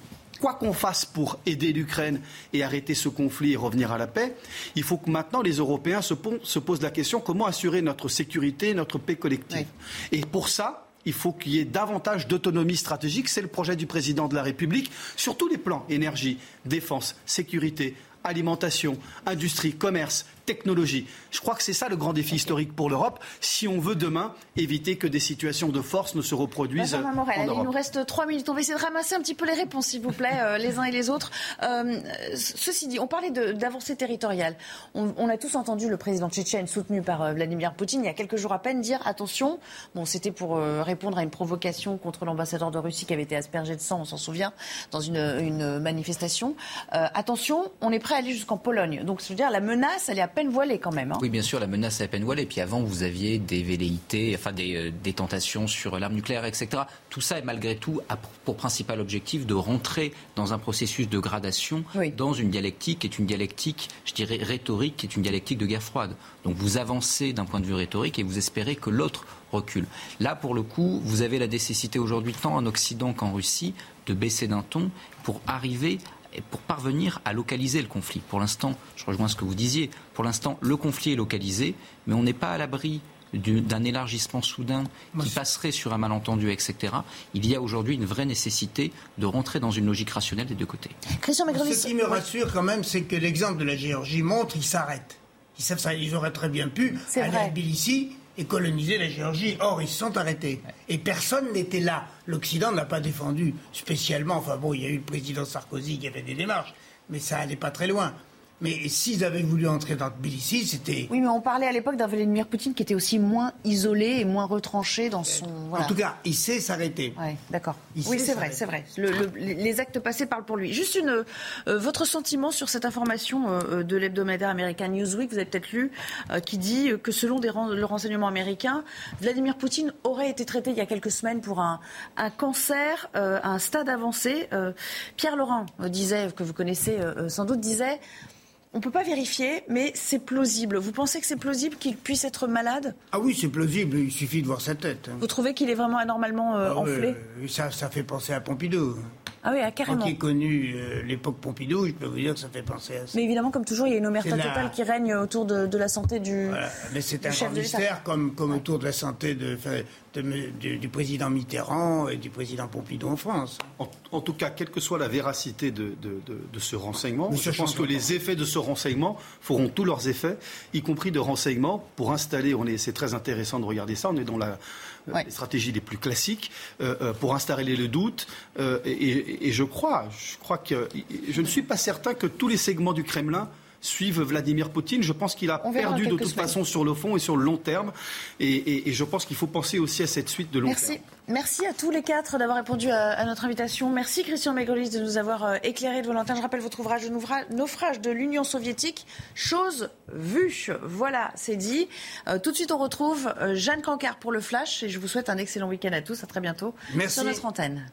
quoi qu'on fasse pour aider l'Ukraine et arrêter ce conflit et revenir à la paix, il faut que maintenant les Européens se, posent la question comment assurer notre sécurité, notre paix collective? Et pour ça, il faut qu'il y ait davantage d'autonomie stratégique. C'est le projet du président de la République sur tous les plans énergie, défense, sécurité, alimentation, industrie, commerce, technologie. Je crois que c'est ça le grand défi historique pour l'Europe, si on veut demain éviter que des situations de force ne se reproduisent. en Europe. il nous reste trois minutes. On va essayer de ramasser un petit peu les réponses, s'il vous plaît, euh, les uns et les autres. Euh, ceci dit, on parlait d'avancée territoriale. On, a tous entendu le président tchétchène, soutenu par euh, Vladimir Poutine, il y a quelques jours à peine, dire attention. Bon, c'était pour répondre à une provocation contre l'ambassadeur de Russie qui avait été aspergé de sang, on s'en souvient, dans une, une manifestation. attention, on est prêt à aller jusqu'en Pologne. Donc, je veux dire, la menace, elle est à peine voilée quand même. Hein. Oui, bien sûr, la menace est à peine voilée. Et puis avant, vous aviez des velléités, enfin des, euh, des tentations sur l'arme nucléaire, etc. Tout ça est malgré tout pour principal objectif de rentrer dans un processus de gradation, dans une dialectique qui est une dialectique, je dirais, rhétorique, qui est une dialectique de guerre froide. Donc vous avancez d'un point de vue rhétorique et vous espérez que l'autre recule. Là, pour le coup, vous avez la nécessité aujourd'hui, tant en Occident qu'en Russie, de baisser d'un ton pour arriver pour parvenir à localiser le conflit. Pour l'instant, je rejoins ce que vous disiez, pour l'instant, le conflit est localisé, mais on n'est pas à l'abri d'un élargissement soudain qui passerait sur un malentendu, etc., il y a aujourd'hui une vraie nécessité de rentrer dans une logique rationnelle des deux côtés. Christian Ce qui me rassure quand même, c'est que l'exemple de la Géorgie montre qu'ils s'arrêtent. Ils, ils auraient très bien pu aller vrai. à Tbilissi et coloniser la Géorgie. Or, ils se sont arrêtés. Et personne n'était là. L'Occident n'a pas défendu spécialement. Enfin bon, il y a eu le président Sarkozy qui avait des démarches, mais ça allait pas très loin. Mais s'ils avaient voulu entrer dans Tbilissi, c'était. Oui, mais on parlait à l'époque d'un Vladimir Poutine qui était aussi moins isolé et moins retranché dans son. En tout cas, il sait s'arrêter. Oui, d'accord. Oui, c'est vrai, c'est vrai. les actes passés parlent pour lui. Juste une, euh, votre sentiment sur cette information euh, de l'hebdomadaire américain Newsweek, vous avez peut-être lu, euh, qui dit que selon des, le renseignement américain, Vladimir Poutine aurait été traité il y a quelques semaines pour un, un cancer à un stade avancé. Pierre Laurent disait, que vous connaissez sans doute, disait on ne peut pas vérifier, mais c'est plausible. Vous pensez que c'est plausible qu'il puisse être malade? Ah oui, c'est plausible. Il suffit de voir sa tête. Vous trouvez qu'il est vraiment anormalement euh, ah enflé? ça, ça fait penser à Pompidou. Ah oui, carrément. Quand il connu euh, l'époque Pompidou, je peux vous dire que ça fait penser à ça. Mais évidemment, comme toujours, il y a une omerta totale qui règne autour de, la santé du. Voilà. Mais c'est un grand mystère, comme, comme autour de la santé de, du président Mitterrand et du président Pompidou en France. En, tout cas, quelle que soit la véracité de, ce renseignement, je pense que les effets de ce renseignement feront tous leurs effets, y compris de renseignement pour installer. On est, c'est très intéressant de regarder ça. On est dans la les stratégies les plus classiques euh, euh, pour installer le doute. Euh, et, je crois, je crois que je ne suis pas certain que tous les segments du Kremlin suivent Vladimir Poutine. Je pense qu'il a perdu de toute façon sur le fond et sur le long terme. Et, je pense qu'il faut penser aussi à cette suite de long Merci. terme. Merci à tous les quatre d'avoir répondu à, notre invitation. Merci Christian Mégolis de nous avoir euh, éclairé de lanternes. Je rappelle votre ouvrage naufrage de l'Union soviétique, chose vue. Voilà, c'est dit. Euh, tout de suite, on retrouve euh, Jeanne Cancard pour le Flash et je vous souhaite un excellent week-end à tous. À très bientôt Merci. sur notre antenne.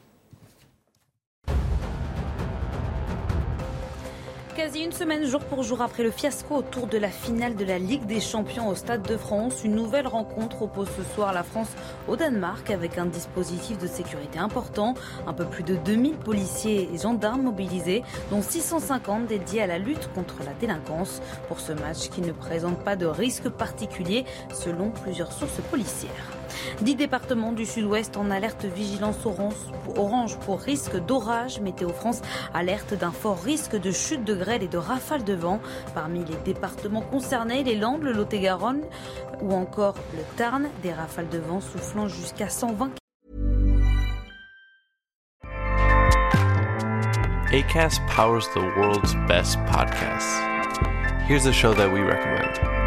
Quasi une semaine jour pour jour après le fiasco autour de la finale de la Ligue des Champions au Stade de France, une nouvelle rencontre oppose ce soir la France au Danemark avec un dispositif de sécurité important. Un peu plus de 2000 policiers et gendarmes mobilisés, dont 650 dédiés à la lutte contre la délinquance pour ce match qui ne présente pas de risque particulier selon plusieurs sources policières. Dix départements du sud-ouest en alerte vigilance orange pour risque d'orage. Météo France alerte d'un fort risque de chute de grêle et de rafales de vent. Parmi les départements concernés, les Landes, le Lot-et-Garonne ou encore le Tarn, des rafales de vent soufflant jusqu'à 120 ACAST powers the world's best podcasts. Here's a show that we recommend.